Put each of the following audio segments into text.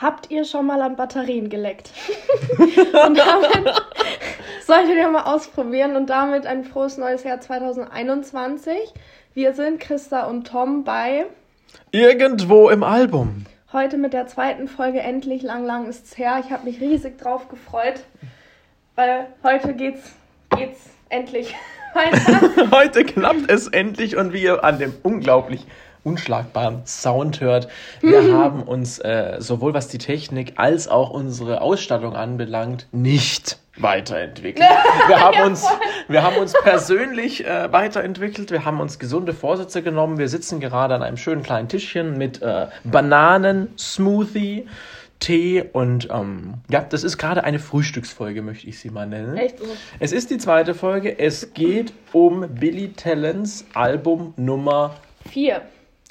Habt ihr schon mal an Batterien geleckt? und damit solltet ihr mal ausprobieren und damit ein frohes neues Jahr 2021. Wir sind Christa und Tom bei Irgendwo im Album. Heute mit der zweiten Folge endlich lang lang ist's her. Ich habe mich riesig drauf gefreut, weil heute geht's geht's endlich weiter. Heute klappt es endlich und wie ihr an dem unglaublich unschlagbaren Sound hört. Wir haben uns äh, sowohl was die Technik als auch unsere Ausstattung anbelangt nicht weiterentwickelt. Wir haben uns, wir haben uns persönlich äh, weiterentwickelt. Wir haben uns gesunde Vorsätze genommen. Wir sitzen gerade an einem schönen kleinen Tischchen mit äh, Bananen, Smoothie. Tee und ähm, ja, das ist gerade eine Frühstücksfolge, möchte ich sie mal nennen. Echt so. Es ist die zweite Folge. Es geht um Billy Talents Album Nummer Vier.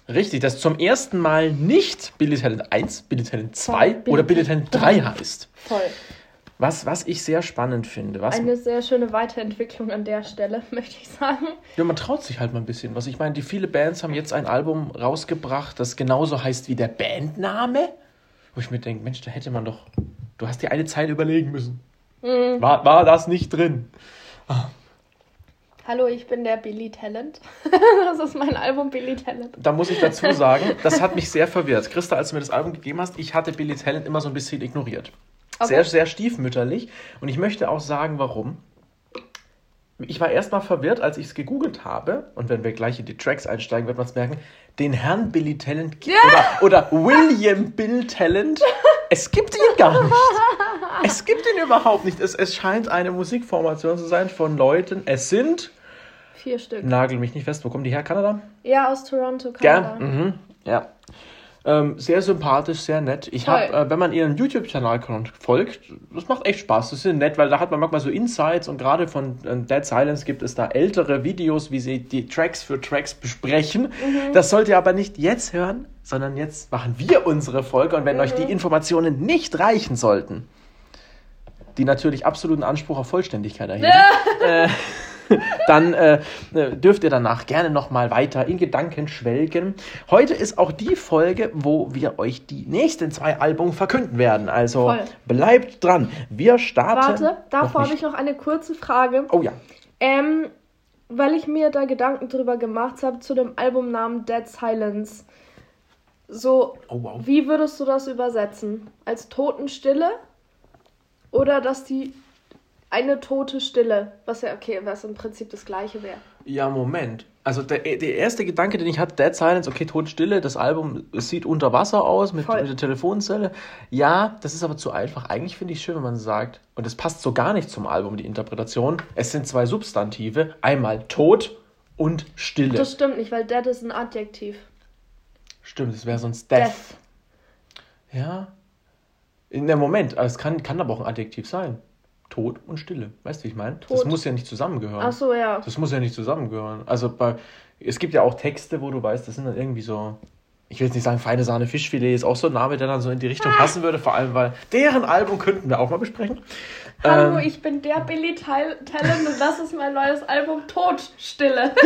Richtig, das zum ersten Mal nicht Billy Talent 1, Billy Talent 2 Billy oder Billy Talent 3 heißt. Toll. Was, was ich sehr spannend finde. Was, Eine sehr schöne Weiterentwicklung an der Stelle, möchte ich sagen. ja, man traut sich halt mal ein bisschen was. Ich meine, die viele Bands haben jetzt ein Album rausgebracht, das genauso heißt wie der Bandname. Wo ich mir denke, Mensch, da hätte man doch. Du hast dir eine Zeile überlegen müssen. Mhm. War, war das nicht drin? Hallo, ich bin der Billy Talent. das ist mein Album Billy Talent. Da muss ich dazu sagen, das hat mich sehr verwirrt. Christa, als du mir das Album gegeben hast, ich hatte Billy Talent immer so ein bisschen ignoriert. Okay. Sehr, sehr stiefmütterlich. Und ich möchte auch sagen, warum. Ich war erstmal verwirrt, als ich es gegoogelt habe. Und wenn wir gleich in die Tracks einsteigen, wird man es merken. Den Herrn Billy Talent gibt oder, oder William Bill Talent. Es gibt ihn gar nicht. Es gibt ihn überhaupt nicht. Es, es scheint eine Musikformation zu sein von Leuten. Es sind, Vier Stück. nagel mich nicht fest, wo kommen die her? Kanada? Ja, aus Toronto, Kanada. Gern. Mhm. Ja. Ähm, sehr sympathisch, sehr nett. Ich habe, äh, wenn man ihren YouTube-Kanal folgt, das macht echt Spaß. Das ist nett, weil da hat man manchmal so Insights und gerade von äh, Dead Silence gibt es da ältere Videos, wie sie die Tracks für Tracks besprechen. Das sollt ihr aber nicht jetzt hören, sondern jetzt machen wir unsere Folge und wenn euch die Informationen nicht reichen sollten, die natürlich absoluten Anspruch auf Vollständigkeit erheben, äh, dann äh, dürft ihr danach gerne nochmal weiter in Gedanken schwelgen. Heute ist auch die Folge, wo wir euch die nächsten zwei Alben verkünden werden. Also Voll. bleibt dran. Wir starten. Warte, davor habe ich noch eine kurze Frage. Oh ja. Ähm, weil ich mir da Gedanken drüber gemacht habe zu dem Albumnamen Dead Silence. So, Oh wow. wie würdest du das übersetzen? Als Totenstille? Oder dass die eine tote Stille, was ja okay, was im Prinzip das gleiche wäre. Ja, Moment. Also der, der erste Gedanke, den ich hatte, Dead Silence, okay, Totenstille, das Album es sieht unter Wasser aus mit, mit der Telefonzelle. Ja, das ist aber zu einfach. Eigentlich finde ich es schön, wenn man sagt, und das passt so gar nicht zum Album, die Interpretation, es sind zwei Substantive, einmal Tod und Stille. Das stimmt nicht, weil Dead ist ein Adjektiv. Stimmt, es wäre sonst Death. Ja. In dem Moment, es kann, kann aber auch ein Adjektiv sein. Tod und Stille. Weißt du, wie ich meine? Das Tod. muss ja nicht zusammengehören. Ach so, ja. Das muss ja nicht zusammengehören. Also bei, es gibt ja auch Texte, wo du weißt, das sind dann irgendwie so, ich will jetzt nicht sagen, feine Sahne Fischfilet ist auch so ein Name, der dann so in die Richtung passen würde, vor allem, weil deren Album könnten wir auch mal besprechen. Hallo, Ähm, ich bin der Billy Tal Talent und das ist mein neues Album Todstille.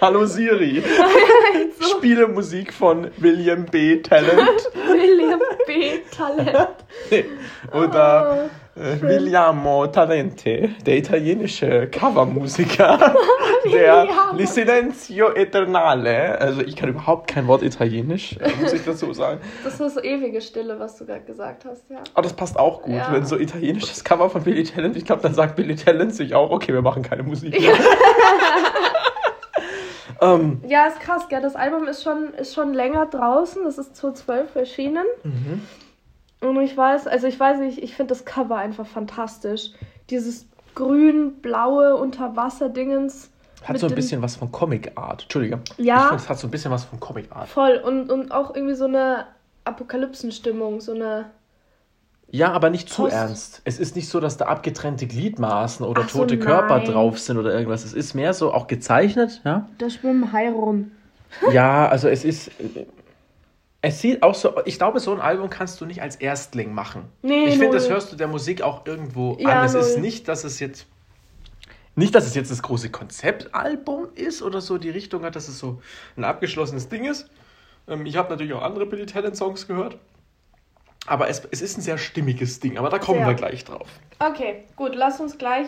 Hallo Siri, so, spiele Musik von William B. Talent William B. Talent. oder äh, Williamo Talente, der italienische Covermusiker, der Silenzio Eternale, also ich kann überhaupt kein Wort Italienisch, äh, muss ich dazu sagen. Das ist so ewige Stille, was du gerade gesagt hast, ja. Aber das passt auch gut, Ja. wenn so italienisches Cover von Billy Talent, ich glaube, dann sagt Billy Talent sich auch, okay, wir machen keine Musik mehr. ähm, Ja, ist krass, gell? Das Album ist schon, ist schon länger draußen. Das ist 2012 erschienen. Mhm. Und ich weiß, also ich weiß nicht, ich finde das Cover einfach fantastisch. Dieses grün-blaue Unterwasser-Dingens. hat so ein bisschen was von Comic Art. Entschuldige. Ja. Ich finde, es hat so ein bisschen was von Comic Art. Voll. Und, und auch irgendwie so eine Apokalypsenstimmung, so eine. Ja, aber nicht zu Post- ernst. Es ist nicht so, dass da abgetrennte Gliedmaßen oder Ach so, tote Körper nein. drauf sind oder irgendwas. Es ist mehr so auch gezeichnet, ja. Da schwimmen Hai rum. Ja, also es ist. Es sieht auch so. Ich glaube, so ein Album kannst du nicht als Erstling machen. Nee, ich finde, das hörst du der Musik auch irgendwo Ja, an. Es ist null. nicht, dass es jetzt. Nicht, dass es jetzt das große Konzeptalbum ist oder so die Richtung hat, dass es so ein abgeschlossenes Ding ist, Ähm, ich habe natürlich auch andere Billy Talent Songs gehört. Aber es, es ist ein sehr stimmiges Ding, aber da kommen Sehr. wir gleich drauf. Okay, gut, lass uns gleich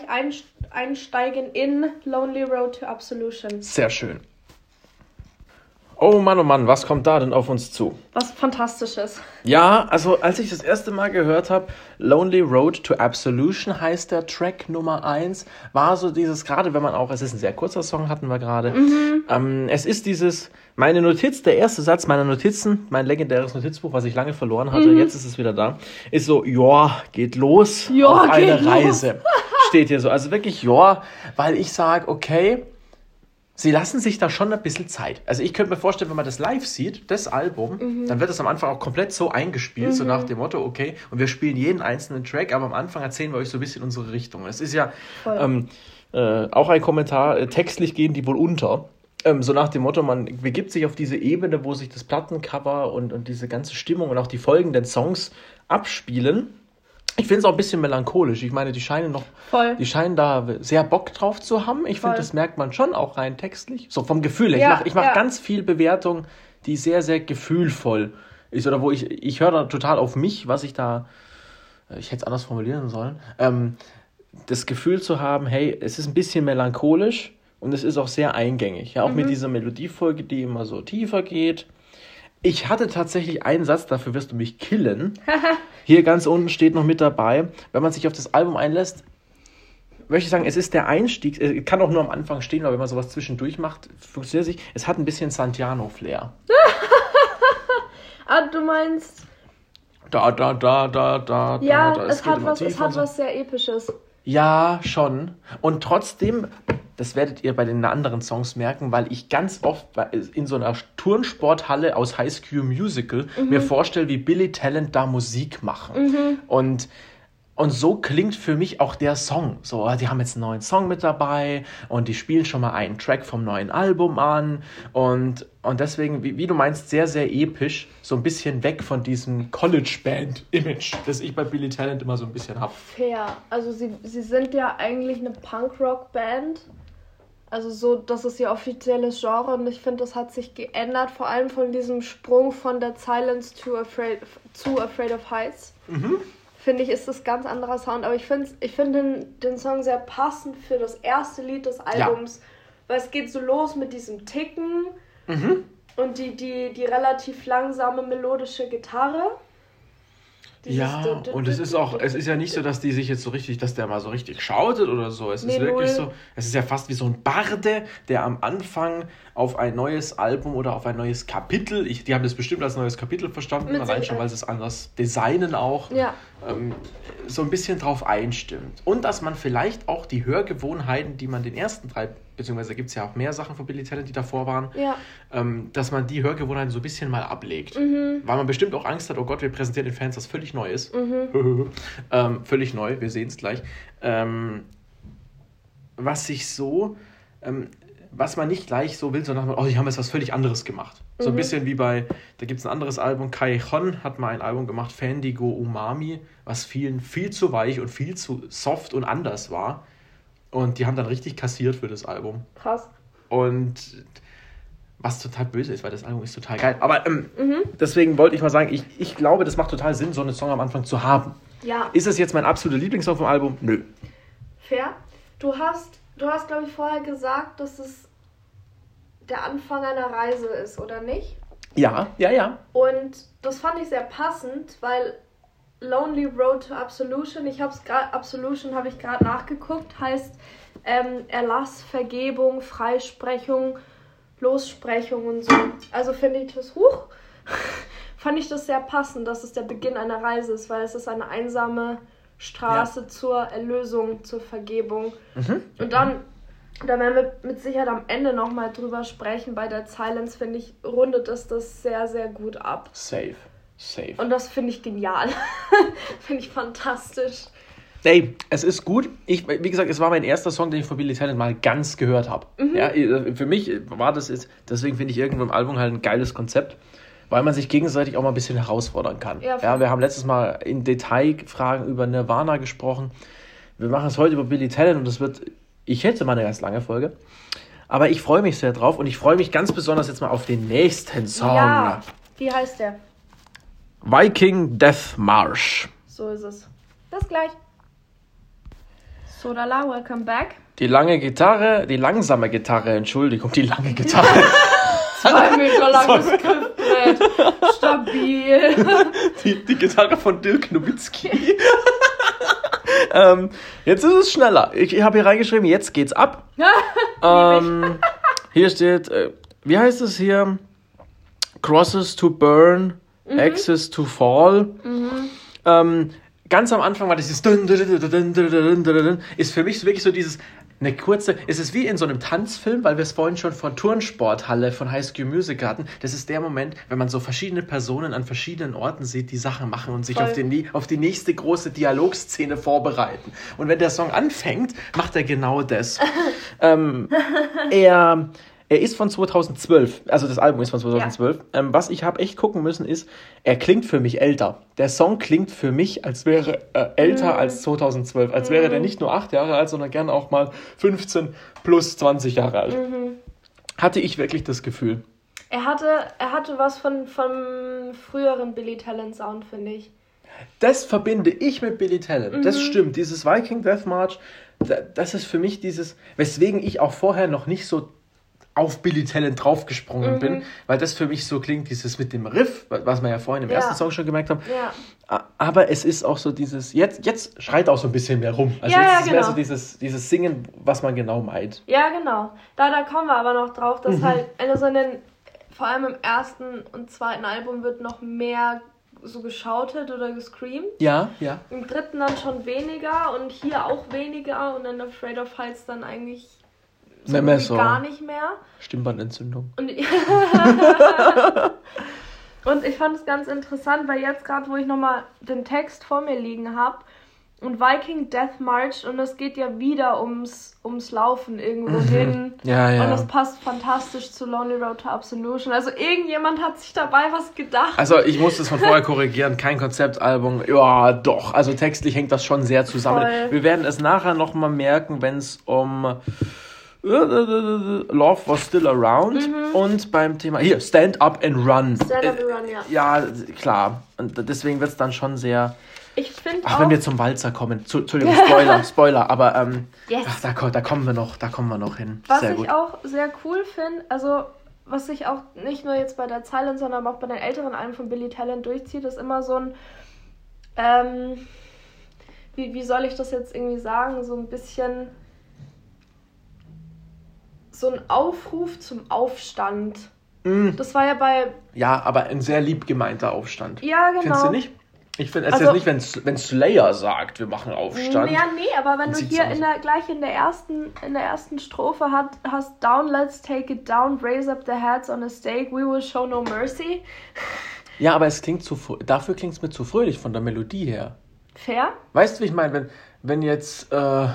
einsteigen in Lonely Road to Absolution. Sehr schön. Oh Mann, oh Mann, was kommt da denn auf uns zu? Was Fantastisches. Ja, also als ich das erste Mal gehört habe, Lonely Road to Absolution heißt der Track Nummer 1, war so dieses, gerade wenn man auch, es ist ein sehr kurzer Song, hatten wir gerade, Mhm. ähm, es ist dieses, meine Notiz, der erste Satz meiner Notizen, mein legendäres Notizbuch, was ich lange verloren hatte, jetzt ist es wieder da, ist so, ja, geht los Mhm. Ja, auf eine geht los. Reise. Steht hier so, also wirklich ja, weil ich sage, okay, Sie lassen sich da schon ein bisschen Zeit. Also ich könnte mir vorstellen, wenn man das live sieht, das Album, Mhm. dann wird das am Anfang auch komplett so eingespielt, so nach dem Motto, okay, und wir spielen jeden einzelnen Track, aber am Anfang erzählen wir euch so ein bisschen unsere Richtung. Es ist ja ähm, äh, auch ein Kommentar, äh, textlich gehen die wohl unter. Ähm, so nach dem Motto, man begibt sich auf diese Ebene, wo sich das Plattencover und, und diese ganze Stimmung und auch die folgenden Songs abspielen. Ich finde es auch ein bisschen melancholisch. Ich meine, die scheinen noch Voll. die scheinen da sehr Bock drauf zu haben. Ich finde, das merkt man schon auch rein textlich. So vom Gefühl her. Ja, ich mache ich mach ja. ganz viel Bewertung, die sehr, sehr gefühlvoll ist. Oder wo ich, ich höre da total auf mich, was ich da, äh, ich hätte es anders formulieren sollen, ähm, das Gefühl zu haben, hey, es ist ein bisschen melancholisch und es ist auch sehr eingängig. Ja, auch Mhm. mit dieser Melodiefolge, die immer so tiefer geht. Ich hatte tatsächlich einen Satz, dafür wirst du mich killen. Hier ganz unten steht noch mit dabei, wenn man sich auf das Album einlässt, möchte ich sagen, es ist der Einstieg, es kann auch nur am Anfang stehen, aber wenn man sowas zwischendurch macht, funktioniert es nicht. Es hat ein bisschen Santiano-Flair. Ah, du meinst, Da, da, da, da, da, ja, da, da. es geht hat was, es hat so. was sehr Episches. Ja, schon. Und trotzdem, das werdet ihr bei den anderen Songs merken, weil ich ganz oft in so einer Turnsporthalle aus High School Musical mir vorstelle, wie Billy Talent da Musik machen. Und und so klingt für mich auch der Song. So, die haben jetzt einen neuen Song mit dabei und die spielen schon mal einen Track vom neuen Album an. Und, und deswegen, wie, wie du meinst, sehr, sehr episch. So ein bisschen weg von diesem College-Band-Image, das ich bei Billy Talent immer so ein bisschen habe. Fair. Also sie, sie sind ja eigentlich eine Punkrock-Band. Also so, das ist ihr offizielles Genre und ich finde, das hat sich geändert, vor allem von diesem Sprung von der Silence to Afraid, zu Afraid of Heights. Finde ich, ist das ganz anderer Sound. Aber ich finde ich find den, den Song sehr passend für das erste Lied des Albums. Weil es geht so los mit diesem Ticken und die, die, die relativ langsame melodische Gitarre. Dieses Ja, und es ist auch, es ist ja nicht so, dass die sich jetzt so richtig, dass der mal so richtig schautet oder so. Es Nee, ist wirklich so, es ist ja fast wie so ein Barde, der am Anfang auf ein neues Album oder auf ein neues Kapitel, ich, die haben das bestimmt als neues Kapitel verstanden, Mit allein schon, weil sie es anders designen auch, Ja. ähm, so ein bisschen drauf einstimmt. Und dass man vielleicht auch die Hörgewohnheiten, die man den ersten drei, beziehungsweise gibt es ja auch mehr Sachen von Billy Talent, die davor waren, Ja. ähm, dass man die Hörgewohnheiten so ein bisschen mal ablegt. Mhm. Weil man bestimmt auch Angst hat, oh Gott, wir präsentieren den Fans was völlig Neues. ähm, völlig neu, wir sehen es gleich. Ähm, was sich so, ähm, was man nicht gleich so will, sondern oh, die haben jetzt was völlig anderes gemacht. So ein bisschen wie bei, da gibt es ein anderes Album, Kai Hon hat mal ein Album gemacht, Fandigo Umami, was vielen viel zu weich und viel zu soft und anders war. Und die haben dann richtig kassiert für das Album. Krass. Und was total böse ist, weil das Album ist total geil. Aber ähm, deswegen wollte ich mal sagen, ich, ich glaube, das macht total Sinn, so einen Song am Anfang zu haben. Ja, Ist es jetzt mein absoluter Lieblingssong vom Album? Nö. fair. Du hast, du hast, glaube ich, vorher gesagt, dass es der Anfang einer Reise ist, oder nicht? Ja, ja, ja. Und das fand ich sehr passend, weil Lonely Road to Absolution, ich habe es gerade, Absolution habe ich gerade nachgeguckt, heißt ähm, Erlass, Vergebung, Freisprechung, Lossprechung und so. Also finde ich das hoch. fand ich das sehr passend, dass es der Beginn einer Reise ist, weil es ist eine einsame Straße zur Erlösung, zur Vergebung. Und dann, da werden wir mit Sicherheit am Ende nochmal drüber sprechen. Bei der Silence, finde ich, rundet es das sehr, sehr gut ab. Safe. Safe. Und das finde ich genial. finde ich fantastisch. Ey, es ist gut. Ich, wie gesagt, es war mein erster Song, den ich von Billy Talent mal ganz gehört habe. Ja, für mich war das jetzt, deswegen finde ich irgendwo im Album halt ein geiles Konzept, weil man sich gegenseitig auch mal ein bisschen herausfordern kann. Ja, Ja, wir haben letztes Mal in Detailfragen über Nirvana gesprochen. Wir machen es heute über Billy Talent und das wird, ich hätte mal eine ganz lange Folge. Aber ich freue mich sehr drauf und ich freue mich ganz besonders jetzt mal auf den nächsten Song. Ja, wie heißt der? Viking Death March. So ist es. Bis gleich. Sodala, welcome back. Die lange Gitarre, die langsame Gitarre, Entschuldigung, die lange Gitarre. Zwei Meter langes Griffbrett. Stabil. die, die Gitarre von Dirk Nowitzki. ähm, jetzt ist es schneller. Ich, habe hier reingeschrieben, jetzt geht's ab. ähm, hier steht, äh, wie heißt es hier? Crosses to burn, Mhm. axes to fall. Ähm, ganz am Anfang war dieses ist für mich wirklich so dieses eine kurze, es ist wie in so einem Tanzfilm, weil wir es vorhin schon von Turnsporthalle von High School Music hatten. Das ist der Moment, wenn man so verschiedene Personen an verschiedenen Orten sieht, die Sachen machen und sich auf, den, auf die nächste große Dialogszene vorbereiten. Und wenn der Song anfängt, macht er genau das. ähm, er er ist von 2012, also das Album ist von 2012. Ähm, was ich habe echt gucken müssen ist, er klingt für mich älter. Der Song klingt für mich, als wäre er älter als 2012. Als wäre der nicht nur acht Jahre alt, sondern gern auch mal 15 plus 20 Jahre alt. Hatte ich wirklich das Gefühl. Er hatte, er hatte was von, vom früheren Billy Talent Sound, finde ich. Das verbinde ich mit Billy Talent. Das stimmt. Dieses Viking Death March, da- das ist für mich dieses, weswegen ich auch vorher noch nicht so auf Billy Talent draufgesprungen bin, weil das für mich so klingt, dieses mit dem Riff, was wir ja vorhin im Ja. ersten Song schon gemerkt haben. Ja. Aber es ist auch so dieses, jetzt, jetzt schreit auch so ein bisschen mehr rum. Also Ja, jetzt ja, ist mehr genau. so dieses, dieses Singen, was man genau meint. Ja, genau. Da, da kommen wir aber noch drauf, Mhm. dass halt, also in den, vor allem im ersten und zweiten Album wird noch mehr so geschautet oder gescreamt. Ja, ja. Im dritten dann schon weniger und hier auch weniger und in Afraid of Heights dann eigentlich so, wie so. gar nicht mehr. Stimmbandentzündung. Und, und ich fand es ganz interessant, weil jetzt gerade, wo ich nochmal den Text vor mir liegen habe und Viking Death March und es geht ja wieder ums, ums Laufen irgendwo hin. Ja, Und ja. das passt fantastisch zu Lonely Road to Absolution. Also irgendjemand hat sich dabei was gedacht. Also ich muss das von vorher korrigieren, kein Konzeptalbum. Ja, doch. Also textlich hängt das schon sehr zusammen. Voll. Wir werden es nachher nochmal merken, wenn es um Love Was Still Around und beim Thema hier Stand Up and Run. Mhm. Stand Up and Run, ja. Ja, klar. Und deswegen wird es dann schon sehr. Ich finde Ach, auch. wenn wir zum Walzer kommen. Zu, Entschuldigung, Spoiler, Spoiler. Aber ähm, Yes. ach, da, da kommen wir noch, da kommen wir noch hin. Was sehr ich gut. auch sehr cool finde, also was sich auch nicht nur jetzt bei der Silent, sondern auch bei den älteren Alben von Billy Talent durchzieht, ist immer so ein, ähm, wie, wie soll ich das jetzt irgendwie sagen, so ein bisschen so ein Aufruf zum Aufstand. Mm, Das war ja bei, ja, aber ein sehr lieb gemeinter Aufstand. ja genau. Findest du nicht? Ich finde, es Also- ist nicht, wenn, wenn Slayer sagt, wir machen Aufstand. Ja, nee, aber wenn du hier in der, gleich in der ersten, in der ersten Strophe hat, hast Down, let's take it down, raise up the heads on a stake, we will show no mercy. Ja, aber es klingt zu dafür klingt es mir zu fröhlich von der Melodie her. Fair? Weißt du, wie ich meine, wenn, wenn jetzt äh,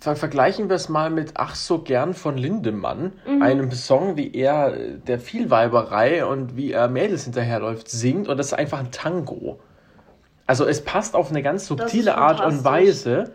ver vergleichen wir es mal mit Ach so gern von Lindemann, einem Song, wie er der Vielweiberei und wie er Mädels hinterherläuft singt und das ist einfach ein Tango. Also es passt auf eine ganz subtile Art und. Weise,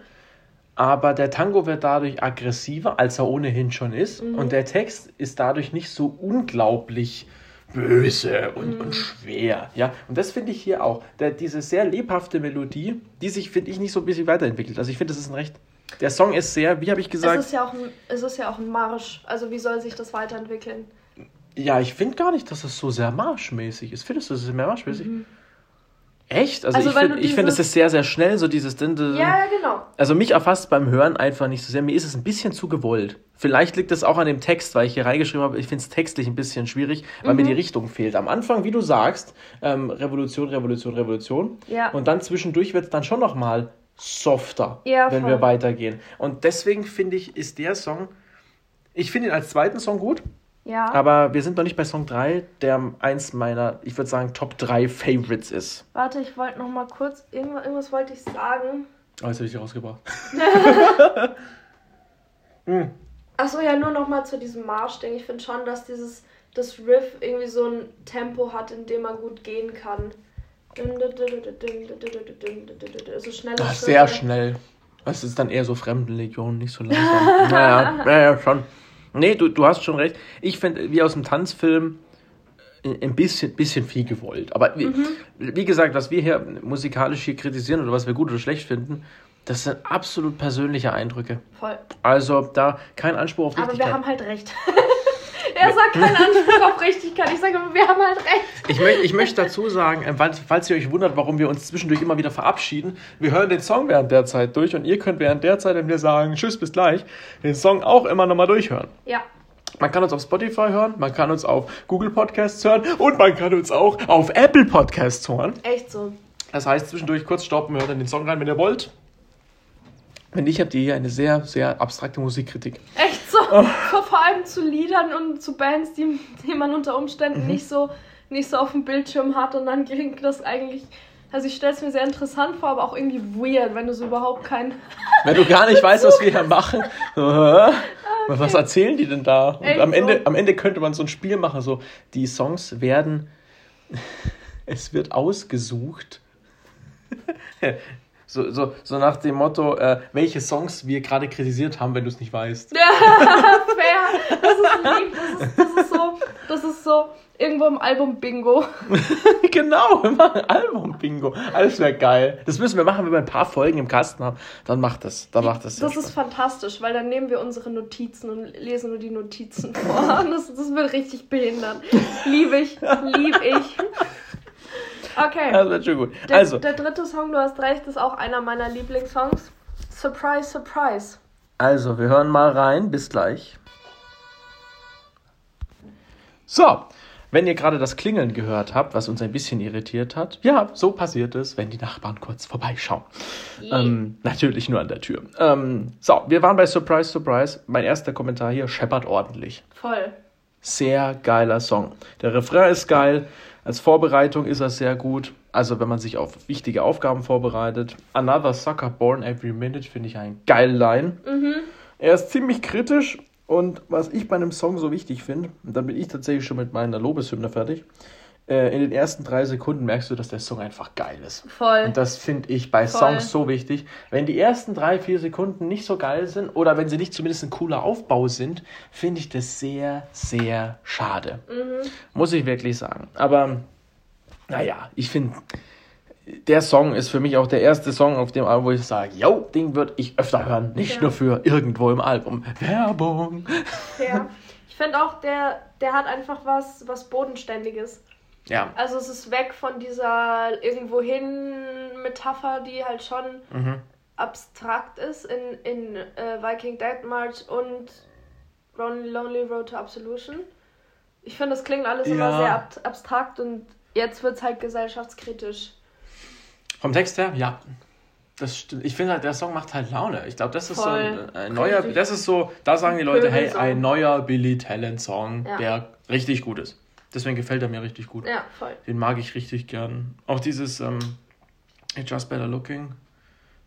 aber der Tango wird dadurch aggressiver, als er ohnehin schon ist und der Text ist dadurch nicht so unglaublich böse und, und schwer. Ja? Und das finde ich hier auch. Der, diese sehr lebhafte Melodie, die sich, finde ich, nicht so ein bisschen weiterentwickelt. Also ich finde, das ist ein recht. Der Song ist sehr, wie habe ich Es gesagt, ist, ja auch ein, es ist ja auch ein Marsch. Also wie soll sich das weiterentwickeln? ja, ich finde gar nicht, dass es so sehr marschmäßig ist. Findest du, es ist mehr marschmäßig? Echt? Also, Also ich finde, find, es ist sehr, sehr schnell, so dieses. Ja, genau. Also mich erfasst beim Hören einfach nicht so sehr. Mir ist es ein bisschen zu gewollt. Vielleicht liegt es auch an dem Text, weil ich hier reingeschrieben habe, ich finde es textlich ein bisschen schwierig, weil mir Mhm. die Richtung fehlt. Am Anfang, wie du sagst, ähm, Revolution, Revolution, Revolution. Ja. Und dann zwischendurch wird es dann schon nochmal softer, Ja, wenn wir weitergehen. Und deswegen finde ich, ist der Song, ich finde ihn als zweiten Song gut, Ja. aber wir sind noch nicht bei Song 3, der eins meiner, ich würde sagen, Top 3 Favorites ist. Warte, ich wollte noch mal kurz, irgendwas, irgendwas wollte ich sagen. Oh, jetzt habe ich sie rausgebracht. Achso, ja, nur noch mal zu diesem Marsch-Ding. Ich finde schon, dass dieses das Riff irgendwie so ein Tempo hat, in dem man gut gehen kann. So schnell. Ach, sehr schnell. Das ist dann eher so Fremdenlegion, nicht so langsam. naja, naja, schon. Nee, du, du hast schon recht. Ich finde, wie aus dem Tanzfilm, äh, ein bisschen, bisschen viel gewollt. Aber wie, Mhm. wie gesagt, was wir hier musikalisch hier kritisieren oder was wir gut oder schlecht finden, das sind absolut persönliche Eindrücke. Voll. Also da kein Anspruch auf Aber Richtigkeit. wir haben halt recht. er sagt keinen Anspruch auf Richtigkeit. Ich sage, wir haben halt recht. Ich, möcht, ich möchte dazu sagen, äh, falls, falls ihr euch wundert, warum wir uns zwischendurch immer wieder verabschieden, wir hören den Song während der Zeit durch und ihr könnt während der Zeit, wenn wir sagen Tschüss, bis gleich, den Song auch immer nochmal durchhören. Ja. Man kann uns auf Spotify hören, man kann uns auf Google Podcasts hören und man kann uns auch auf Apple Podcasts hören. Echt so. Das heißt, zwischendurch kurz stoppen, hört in den Song rein, wenn ihr wollt. Wenn nicht, habt ihr hier eine sehr, sehr abstrakte Musikkritik. Echt. Oh. Vor, allem zu Liedern und zu Bands, die, die man unter Umständen Mhm. nicht, so, nicht so auf dem Bildschirm hat. Und dann klingt das eigentlich. Also ich stelle es mir sehr interessant vor, aber auch irgendwie weird, wenn du so überhaupt kein. Wenn du gar nicht weißt, was wir hier machen, hä? was erzählen die denn da? Und am so? Ende, am Ende könnte man so ein Spiel machen, so die Songs werden, es wird ausgesucht. So, so, so nach dem Motto, äh, welche Songs wir gerade kritisiert haben, wenn du es nicht weißt. Fair. Das ist lieb. Das ist, das ist so. Das ist so. Irgendwo im Album Bingo. genau, wir machen Album-Bingo. Alles wäre geil. Das müssen wir machen, wenn wir ein paar Folgen im Kasten haben. Dann macht das. Dann macht das. Das ist Spaß. fantastisch, weil dann nehmen wir unsere Notizen und lesen nur die Notizen vor. Das, das wird richtig behindern. Liebe ich, lieb ich. Okay. Das wird schon gut. Der, Also, der dritte Song, du hast recht, ist auch einer meiner Lieblingssongs. Surprise, surprise. also, wir hören mal rein. Bis gleich. So, wenn ihr gerade das Klingeln gehört habt, was uns ein bisschen irritiert hat, ja, so passiert es, wenn die Nachbarn kurz vorbeischauen. Ähm, natürlich nur an der Tür. Ähm, so, wir waren bei Surprise, Surprise. Mein erster Kommentar hier scheppert ordentlich. Voll. Sehr geiler Song. Der Refrain ist geil. Als Vorbereitung ist er sehr gut. Also, wenn man sich auf wichtige Aufgaben vorbereitet. Another Sucker Born Every Minute finde ich ein geile Line. Er ist ziemlich kritisch. Und was ich bei einem Song so wichtig finde, und dann bin ich tatsächlich schon mit meiner Lobeshymne fertig. Äh, in den ersten drei Sekunden merkst du, dass der Song einfach geil ist. Voll. Und das finde ich bei Voll. Songs so wichtig. Wenn die ersten drei, vier Sekunden nicht so geil sind oder wenn sie nicht zumindest ein cooler Aufbau sind, finde ich das sehr, sehr schade. Muss ich wirklich sagen. Aber naja, ich finde, der Song ist für mich auch der erste Song auf dem Album, wo ich sage, yo, den würde ich öfter hören. Nicht Ja. nur für irgendwo im Album. Werbung. Ja. Ich finde auch, der, der hat einfach was, was Bodenständiges. Ja. Also es ist weg von dieser irgendwohin Metapher, die halt schon Mhm. abstrakt ist in, in äh, Viking Dead March und Ron- Lonely Road to Absolution. Ich finde, das klingt alles immer Ja. sehr ab abstrakt und jetzt wird es halt gesellschaftskritisch. Vom Text her, ja. Das stimmt. Ich finde halt, der Song macht halt Laune. Ich glaube, das ist so Voll. ein, ein neuer, das ist so, da sagen die Leute, hey, ein neuer Billy Talent Song, Ja. der richtig gut ist. Deswegen gefällt er mir richtig gut. Ja, voll. Den mag ich richtig gern. Auch dieses ähm, Just Better Looking,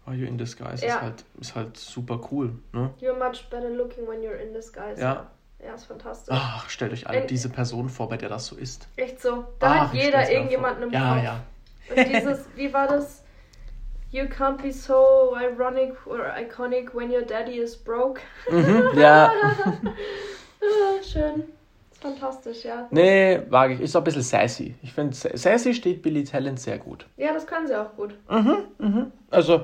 Are You in Disguise, Ja. ist, halt, ist halt super cool. Ne? You're much better looking when you're in disguise. Ja. Ja, ist fantastisch. Ach, stellt euch alle In- diese Person vor, bei der das so ist. Echt so. Da Ach, hat jeder irgendjemanden im. Ja, Kopf. ja. Und dieses, wie war das? You can't be so ironic or iconic when your daddy is broke. Mhm, ja. Ah, schön. Fantastisch, ja. Nee, wage ich. Ist auch ein bisschen sassy. Ich finde, sassy steht Billy Talent sehr gut. Ja, das können sie auch gut. Also,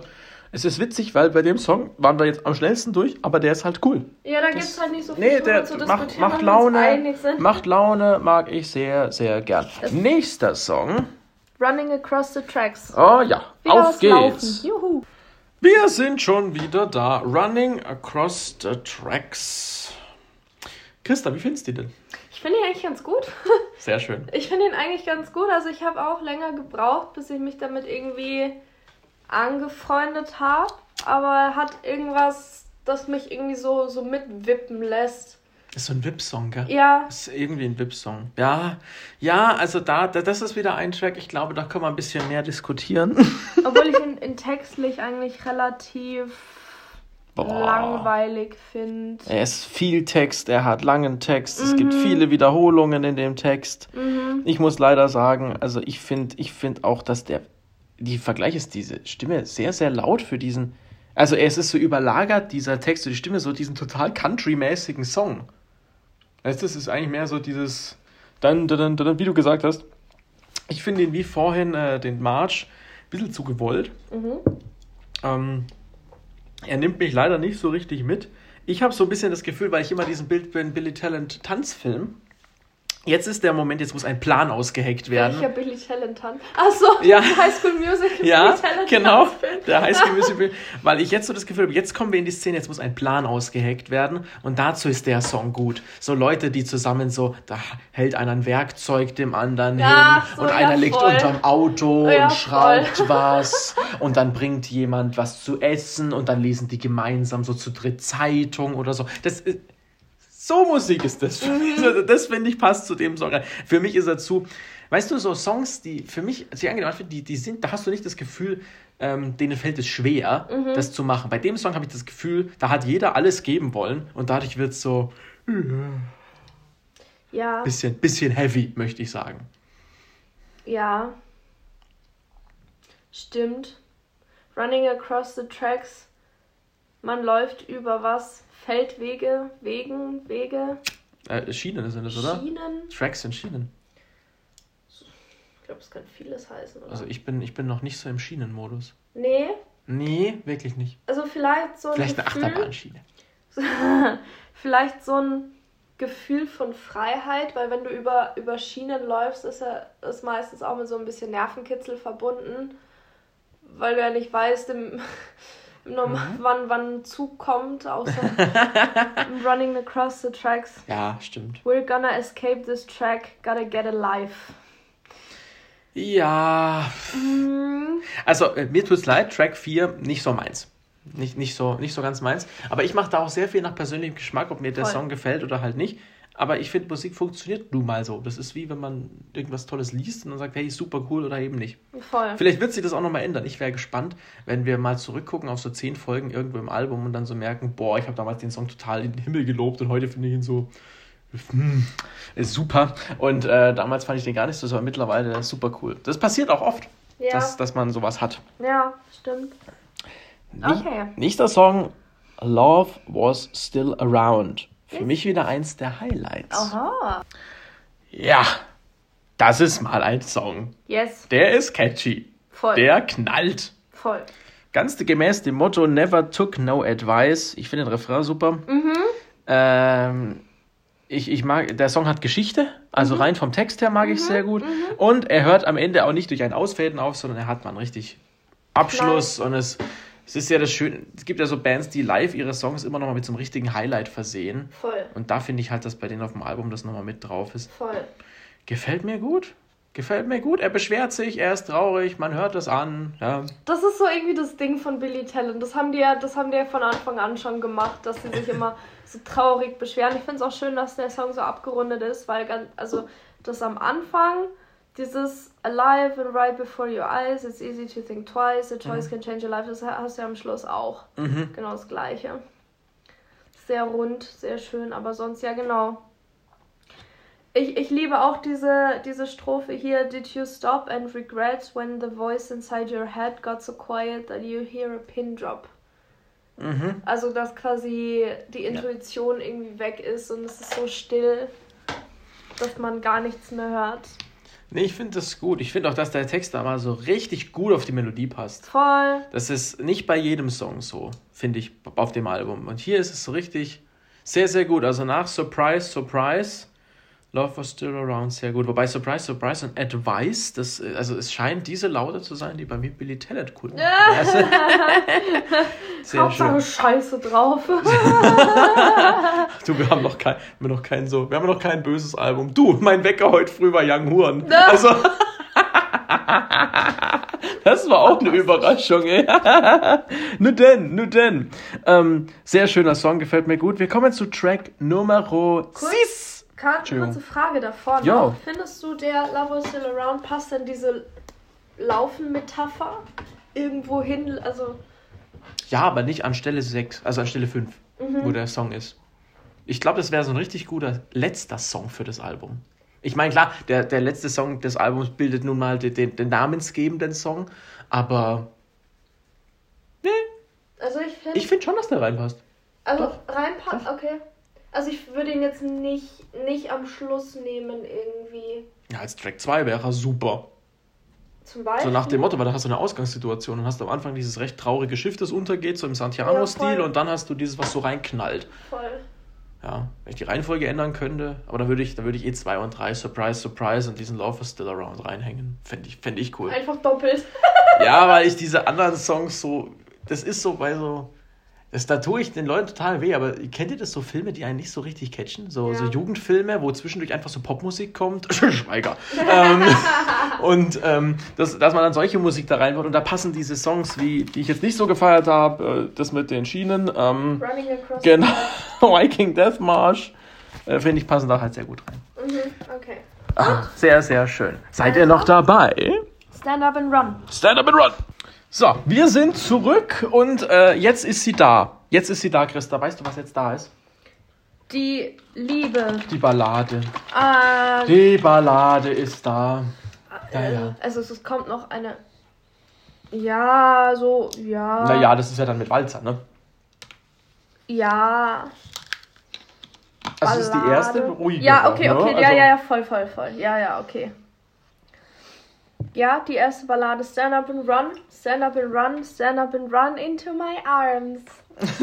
es ist witzig, weil bei dem Song waren wir jetzt am schnellsten durch, aber der ist halt cool. Ja, da gibt es halt nicht so viel Nee, der zu macht, diskutieren, macht Laune. Macht Laune, mag ich sehr, sehr gern. Das- Nächster Song. Running across the tracks. Oh ja, Wieder auf laufen. geht's. Juhu. Wir sind schon wieder da. Running across the tracks. Christa, wie findest du den? Ich finde ihn eigentlich ganz gut. Sehr schön. Ich finde ihn eigentlich ganz gut. Also ich habe auch länger gebraucht, bis ich mich damit irgendwie angefreundet habe. Aber er hat irgendwas, das mich irgendwie so, so mitwippen lässt. Ist so ein Wip-Song, gell? Ja, Ist irgendwie ein Wip-Song. Ja, ja, also da, da, das ist wieder ein Track. Ich glaube, da können wir ein bisschen mehr diskutieren. obwohl ich ihn, ihn textlich eigentlich relativ Boah. langweilig finde. Er ist viel Text, er hat langen Text, es gibt viele Wiederholungen in dem Text. Ich muss leider sagen, also ich finde ich find auch, dass der, die Vergleich ist diese Stimme sehr, sehr laut für diesen Also es ist so überlagert, dieser Text und die Stimme, so diesen total country-mäßigen Song. Weißt du, das ist eigentlich mehr so dieses, dann, dann, dann, wie du gesagt hast. Ich finde ihn wie vorhin, äh, den March, ein bisschen zu gewollt. Mhm. Ähm, er nimmt mich leider nicht so richtig mit. Ich habe so ein bisschen das Gefühl, weil ich immer diesen Bild bin, Billy Talent Tanzfilm. Jetzt ist der Moment, jetzt muss ein Plan ausgeheckt werden. Welcher Billy Talent Tanz? Achso, Ja. High School Musical Ja, genau. Der Highschool Musical. Weil ich jetzt so das Gefühl habe, jetzt kommen wir in die Szene, jetzt muss ein Plan ausgeheckt werden. Und dazu ist der Song gut. So Leute, die zusammen so, da hält einer ein Werkzeug dem anderen Ja, hin. so, und ja, einer liegt voll. unterm Auto Ja, und schraubt voll. was. Und dann bringt jemand was zu essen. Und dann lesen die gemeinsam so zu dritt Zeitung oder so. Das ist, so Musik ist das. Mhm. Das finde ich passt zu dem Song. Für mich ist er zu, weißt du, so Songs, die für mich sehr angenehm sind, die, die sind, da hast du nicht das Gefühl, ähm, denen fällt es schwer, Mhm. das zu machen. Bei dem Song habe ich das Gefühl, da hat jeder alles geben wollen und dadurch wird es so Ja, bisschen, bisschen heavy, möchte ich sagen. ja. Stimmt. Running across the tracks. Man läuft über was? Feldwege, Wegen, Wege, Äh, Schienen sind es, oder? Schienen. Tracks sind Schienen. Ich glaube, es kann vieles heißen, oder? Also ich bin, ich bin noch nicht so im Schienenmodus. nee, Nee, wirklich nicht. also vielleicht so ein Vielleicht eine Achterbahnschiene. vielleicht so ein Gefühl von Freiheit, weil wenn du über, über Schienen läufst, ist er ist meistens auch mit so ein bisschen Nervenkitzel verbunden, weil du ja nicht weißt, im, im Norm Mhm. wann, wann ein Zug kommt, außer Running Across the Tracks. Ja, stimmt. We're gonna escape this track, gotta get alive. Ja, Mhm. Also, äh, mir tut's leid, Track 4 nicht so meins. Nicht, nicht, so, nicht so ganz meins. Aber ich mache da auch sehr viel nach persönlichem Geschmack, ob mir der Voll. Song gefällt oder halt nicht. Aber ich finde, Musik funktioniert nun mal so. Das ist wie wenn man irgendwas Tolles liest und dann sagt, hey, super cool oder eben nicht. Voll. Vielleicht wird sich das auch nochmal ändern. Ich wäre gespannt, wenn wir mal zurückgucken auf so zehn Folgen irgendwo im Album und dann so merken, boah, ich habe damals den Song total in den Himmel gelobt und heute finde ich ihn so hm, ist super. Und äh, damals fand ich den gar nicht so, aber mittlerweile super cool. Das passiert auch oft, Ja, dass, dass man sowas hat. ja, stimmt. Nicht, Okay. Nächster Song, Love Was Still Around. Für mich wieder eins der Highlights. Aha. Ja, das ist mal ein Song. Yes, Der ist catchy. voll. Der knallt. Voll. Ganz gemäß dem Motto Never Took No Advice. Ich finde den Refrain super. Mhm. Ähm, ich, ich mag, der Song hat Geschichte, also rein vom Text her mag ich sehr gut. Und er hört am Ende auch nicht durch ein Ausfaden auf, sondern er hat mal einen richtig Abschluss und es, es ist ja das Schöne. Es gibt ja so Bands, die live ihre Songs immer noch mal mit so einem richtigen Highlight versehen. Voll. Und da finde ich halt, dass bei denen auf dem Album das nochmal mit drauf ist. Voll. Gefällt mir gut. Gefällt mir gut. Er beschwert sich, er ist traurig, man hört das an. Ja. Das ist so irgendwie das Ding von Billy Talent. Das haben die ja, das haben die ja von Anfang an schon gemacht, dass sie sich immer so traurig beschweren. Ich finde es auch schön, dass der Song so abgerundet ist, weil ganz, also das am Anfang dieses Alive and right before your eyes, it's easy to think twice, a choice can change your life, das hast du ja am Schluss auch. Mhm. Genau das gleiche. Sehr rund, sehr schön, aber sonst ja genau. Ich, ich liebe auch diese, diese Strophe hier. Did you stop and regret when the voice inside your head got so quiet that you hear a pin drop? Mhm. Also, dass quasi die Intuition irgendwie weg ist und es ist so still, dass man gar nichts mehr hört. Nee, ich finde das gut. Ich finde auch, dass der Text da mal so richtig gut auf die Melodie passt. Voll. Das ist nicht bei jedem Song so, finde ich, auf dem Album. Und hier ist es so richtig sehr, sehr gut. Also nach Surprise, Surprise, Love was still around, sehr gut. Wobei Surprise, Surprise und Advice, das, also es scheint diese Laute zu sein, die bei mir Billy Talent cool machen. Also, sehr Hauptsache schön. Scheiße drauf. Du, wir haben noch kein, wir haben noch kein so, wir haben noch kein böses Album. Du, mein Wecker heute früh war Young Horn. Also, das war auch eine Überraschung, ey. nur denn, nur denn. Ähm, sehr schöner Song, gefällt mir gut. Wir kommen zu Track Nummer 6. Karl, kurze Frage davor. Ja. Findest du, der Love is Still Around passt denn diese Laufen-Metapher irgendwo hin? Also, Ja, aber nicht an Stelle 6, also an Stelle 5, wo der Song ist. Ich glaube, das wäre so ein richtig guter letzter Song für das Album. Ich meine, klar, der, der letzte Song des Albums bildet nun mal den, den, den namensgebenden Song, aber Also ich finde. Ich finde schon, dass der reinpasst. Also Doch, reinpassen, okay. Also ich würde ihn jetzt nicht, nicht am Schluss nehmen irgendwie. Ja, als Track 2 wäre er super. Zum Beispiel. So nach dem Motto, weil da hast du eine Ausgangssituation und hast am Anfang dieses recht traurige Schiff, das untergeht, so im Ja, Santiano-Stil, voll. und dann hast du dieses, was so reinknallt. Voll. Ja, wenn ich die Reihenfolge ändern könnte, aber dann würde ich, dann würde ich eh 2 und 3, Surprise, Surprise und diesen Love is Still Around reinhängen. Fände ich, fänd ich cool. Einfach doppelt. Ja, weil ich diese anderen Songs so, das ist so bei so, das, da tue ich den Leuten total weh, aber kennt ihr das so Filme, die einen nicht so richtig catchen? So, Ja. so Jugendfilme, wo zwischendurch einfach so Popmusik kommt? Schweiger. ähm, und ähm, das, dass man dann solche Musik da reinbaut und da passen diese Songs, wie, die ich jetzt nicht so gefeiert habe, äh, das mit den Schienen, ähm, Running across genau, Viking Death March, äh, finde ich, passen da halt sehr gut rein. Mhm, okay. Ah, sehr, sehr schön. Seid ihr noch dabei? Stand up and run. Stand up and run. So, wir sind zurück und äh, jetzt ist sie da. Jetzt ist sie da, Christa. Weißt du, was jetzt da ist? Die Liebe. Die Ballade. Äh, Die Ballade ist da. Ja, ja. Also es, es kommt noch eine. Ja, so, ja. Naja, das ist ja dann mit Walzer, ne? Ja. Also das ist die erste ruhige. Ja, okay, ne? okay. Ja, Also- ja, ja, voll, voll, voll. Ja, ja, okay. Ja, die erste Ballade Stand Up and Run, Stand Up and Run, Stand Up and Run into my arms.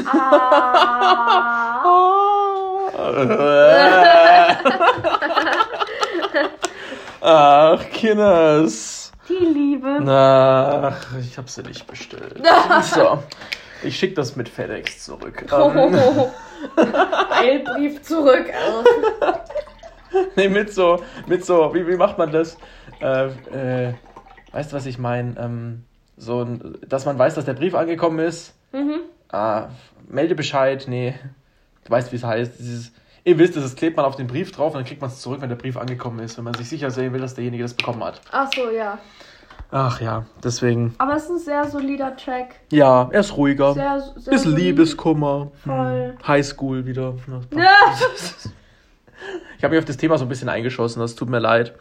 Ah. Ach, Kinders. Die Liebe. Ach, ich hab sie nicht bestellt. So. Ich schick das mit FedEx zurück. Ähm, Eilbrief zurück. Also. nee, mit so, mit so, wie, wie macht man das? Äh, äh, weißt du, was ich meine? Ähm, so, dass man weiß, dass der Brief angekommen ist. Mhm. Ah, Meldebescheid, nee. Du weißt, wie es heißt. Dieses, ihr wisst es, das klebt man auf den Brief drauf und dann kriegt man es zurück, wenn der Brief angekommen ist, wenn man sich sicher sehen will, dass derjenige das bekommen hat. Ach so, ja. Ach ja, deswegen. Aber es ist ein sehr solider Track. Ja, er ist ruhiger. Sehr, sehr Bisschen solid. Liebeskummer. Voll. Hm. Highschool wieder. Ja. Ich habe mich auf das Thema so ein bisschen eingeschossen, das tut mir leid.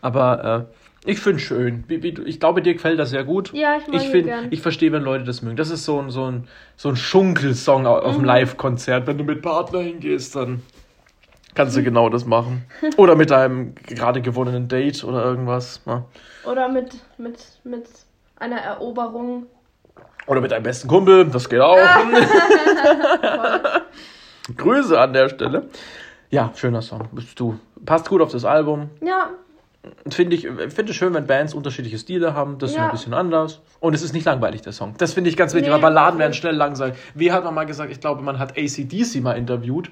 Aber äh, ich finde schön. Wie, du- ich glaube, dir gefällt das sehr gut. Ja, ich mag ich ihn find, gern. Ich verstehe, wenn Leute das mögen. Das ist so ein, so ein, so ein Schunkelsong au- Mhm. auf dem Live-Konzert. Wenn du mit Partner hingehst, dann kannst du genau das machen. Oder mit deinem gerade gewonnenen Date oder irgendwas. ne? Oder mit, mit, mit einer Eroberung. Oder mit deinem besten Kumpel, das geht auch. Voll. Grüße an der Stelle. Ja, schöner Song. Bist du. Passt gut auf das Album. Ja, Finde ich finde es schön, wenn Bands unterschiedliche Stile haben. Das ist Ja. ein bisschen anders. Und es ist nicht langweilig, der Song. Das finde ich ganz wichtig, Nee, weil Balladen werden schnell langweilig. Wie hat man mal gesagt, ich glaube, man hat ACDC mal interviewt.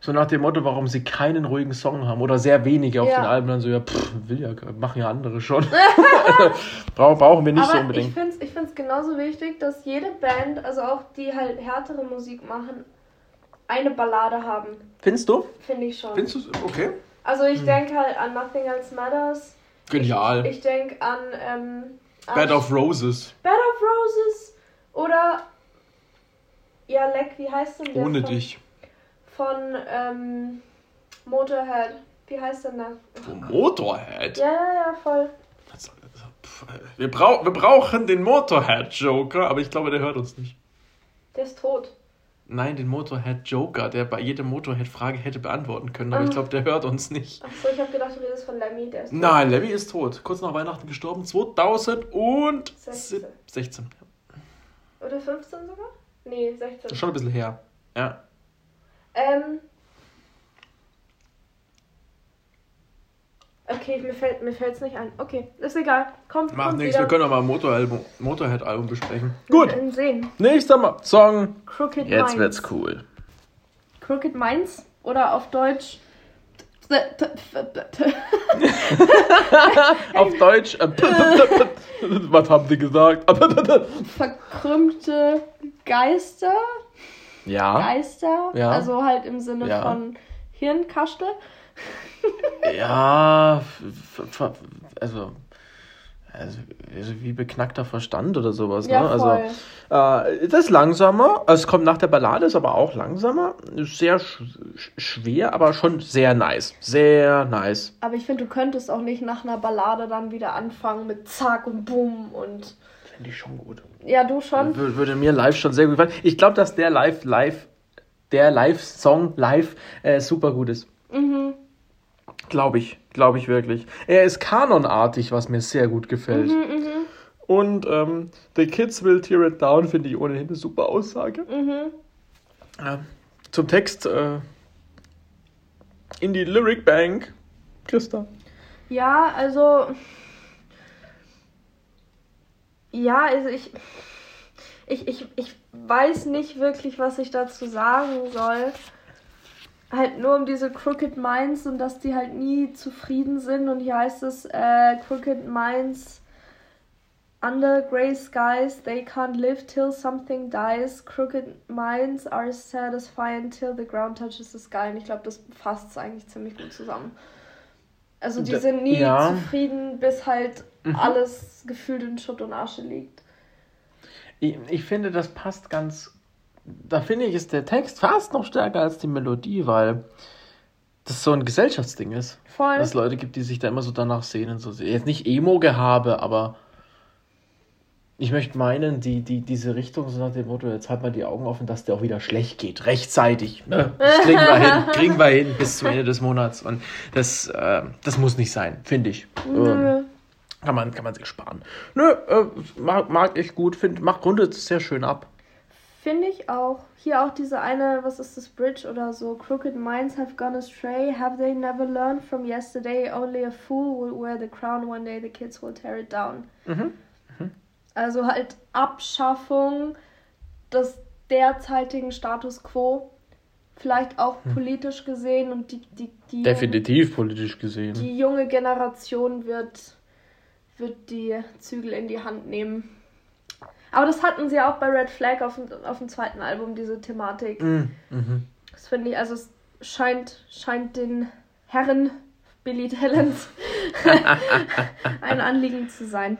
So nach dem Motto, warum sie keinen ruhigen Song haben oder sehr wenige auf Ja. den Alben. Dann so, ja, pff, will ja, machen ja andere schon. Brauch, brauchen wir nicht aber so ich unbedingt. finde es ich find's genauso wichtig, dass jede Band, also auch die halt härtere Musik machen, eine Ballade haben. Findest du? Finde ich schon. Findest du Okay. Also Hm. ich denke halt an Nothing Else Matters. Genial. Ich denke an, ähm, an Bed of Roses. Bed of Roses oder ja, Leck, wie heißt denn der? Ohne von, dich. Von ähm, Motorhead. Wie heißt denn der? Motorhead? Ja, ja, ja, voll. Wir, brau wir brauchen den Motorhead-Joker, aber ich glaube, der hört uns nicht. Der ist tot. Nein, den Motorhead-Joker, der bei jeder Motorhead-Frage hätte beantworten können, aber ich Ah. glaube, der hört uns nicht. Achso, ich habe gedacht, du redest von Lemmy, der ist tot. Nein, Lemmy ist tot. Kurz nach Weihnachten gestorben, 2016. 16. 16. Oder 15 sogar? Nee, Das 16. ist schon ein bisschen her. Ja. Ähm. Okay, mir fällt mir fällt's nicht ein. Okay, ist egal. Kommt, Macht kommt nichts, wieder. wir können mal ein Motorhead- Motorhead-Album besprechen. Gut, In Sehen. nächster Ma Song. Crooked Jetzt Minds. wird's cool. Crooked Minds oder auf Deutsch. Auf Deutsch. Äh, was haben die gesagt? Verkrümmte Geister. ja. Geister. Ja. Also halt im Sinne Ja. von Hirnkastel. Ja, also, also, also wie beknackter Verstand oder sowas. Ja, ne? Also, äh, das ist langsamer. Es kommt nach der Ballade, ist aber auch langsamer. Ist Sehr sch sch- schwer, aber schon sehr nice. Sehr nice. Aber ich finde, du könntest auch nicht nach einer Ballade dann wieder anfangen mit Zack und Bumm und. Finde ich schon gut. Ja, du schon? Wür- Würde mir live schon sehr gut gefallen. Ich glaube, dass der live, live, der Live-Song live äh, super gut ist. Mhm. Glaube ich. Glaube ich wirklich. Er ist kanonartig, was mir sehr gut gefällt. Mhm, Und ähm, The Kids Will Tear It Down finde ich ohnehin eine super Aussage. Mhm. Ja. Zum Text äh, in die Lyric Bank. Christa. Ja, also. Ja, also ich. Ich, ich, ich weiß nicht wirklich, was ich dazu sagen soll. Halt nur um diese Crooked Minds und dass die halt nie zufrieden sind. Und hier heißt es, äh, Crooked Minds under grey skies, they can't live till something dies. Crooked minds are satisfied till the ground touches the sky. Und ich glaube, das fasst es eigentlich ziemlich gut zusammen. Also die sind nie ja. zufrieden, bis halt Mhm. alles gefühlt in Schutt und Asche liegt. Ich, ich finde, das passt ganz. Da finde ich, ist der Text fast noch stärker als die Melodie, weil das so ein Gesellschaftsding ist. Voll. Dass es Leute gibt, die sich da immer so danach sehnen. So, jetzt nicht Emo-Gehabe, aber ich möchte meinen, die, die, diese Richtung, so nach dem Motto, jetzt halt mal die Augen offen, dass der auch wieder schlecht geht. Rechtzeitig. Ne? Das kriegen wir hin. Kriegen wir hin bis zum Ende des Monats. Und das, äh, das muss nicht sein, finde ich. Ähm, kann, man, kann man sich sparen. Nö, äh, mag, mag ich gut. Find, macht rundet sehr schön ab. Finde ich auch. Hier auch diese eine, was ist das, Bridge oder so. Crooked minds have gone astray. Have they never learned from yesterday? Only a fool will wear the crown. One day the kids will tear it down. Mhm. Also halt Abschaffung des derzeitigen Status quo. Vielleicht auch politisch gesehen und die, die, die, Definitiv politisch gesehen. die junge Generation wird, wird die Zügel in die Hand nehmen. Aber das hatten sie auch bei Red Flag auf dem, auf dem zweiten Album, diese Thematik. Mhm. Mhm. Das finde ich, also es scheint, scheint den Herren Billy Talents ein Anliegen zu sein.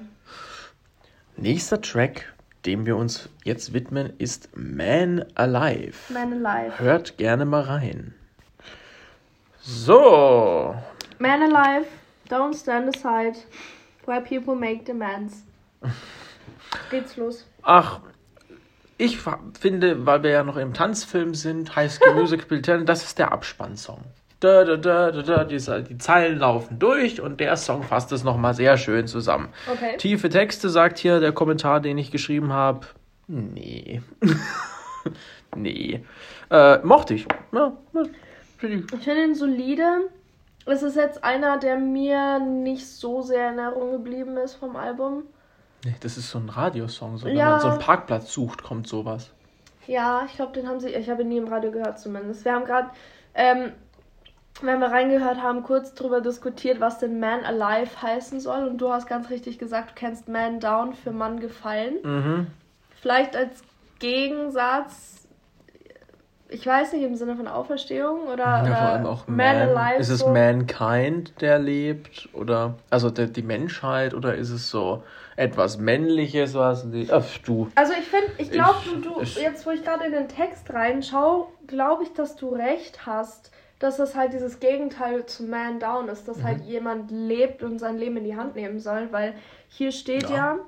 Nächster Track, dem wir uns jetzt widmen, ist Man Alive. Man Alive. Hört gerne mal rein. So. Man Alive, don't stand aside where people make demands. Geht's los. Ach, ich finde, weil wir ja noch im Tanzfilm sind, High School Musical 10, das ist der Abspannsong. Da, da, da, da, da, die, die Zeilen laufen durch und der Song fasst es nochmal sehr schön zusammen. Okay. Tiefe Texte, sagt hier der Kommentar, den ich geschrieben habe. Nee. nee. Äh, mochte ich. Ja. Ich finde ihn solide. Es ist jetzt einer, der mir nicht so sehr in Erinnerung geblieben ist vom Album. Nee, das ist so ein Radiosong. So, wenn Ja. man so einen Parkplatz sucht, kommt sowas. Ja, ich glaube, den haben sie. Ich habe ihn nie im Radio gehört zumindest. Wir haben gerade, ähm, wenn wir reingehört haben, kurz drüber diskutiert, was denn Man Alive heißen soll. Und du hast ganz richtig gesagt, du kennst Man Down für Mann gefallen. Mhm. Vielleicht als Gegensatz, ich weiß nicht, im Sinne von Auferstehung oder, Ja, oder vor allem auch Man, Man. Alive. ist es so. Mankind, der lebt? Oder, also der, die Menschheit? Oder ist es so etwas Männliches, was die. Ach, du. Also ich finde, ich glaube, du, du, ich- jetzt wo ich gerade in den Text reinschaue, glaube ich, dass du recht hast, dass das halt dieses Gegenteil zu Man Down ist, dass Mhm. halt jemand lebt und sein Leben in die Hand nehmen soll, weil hier steht ja, Ja.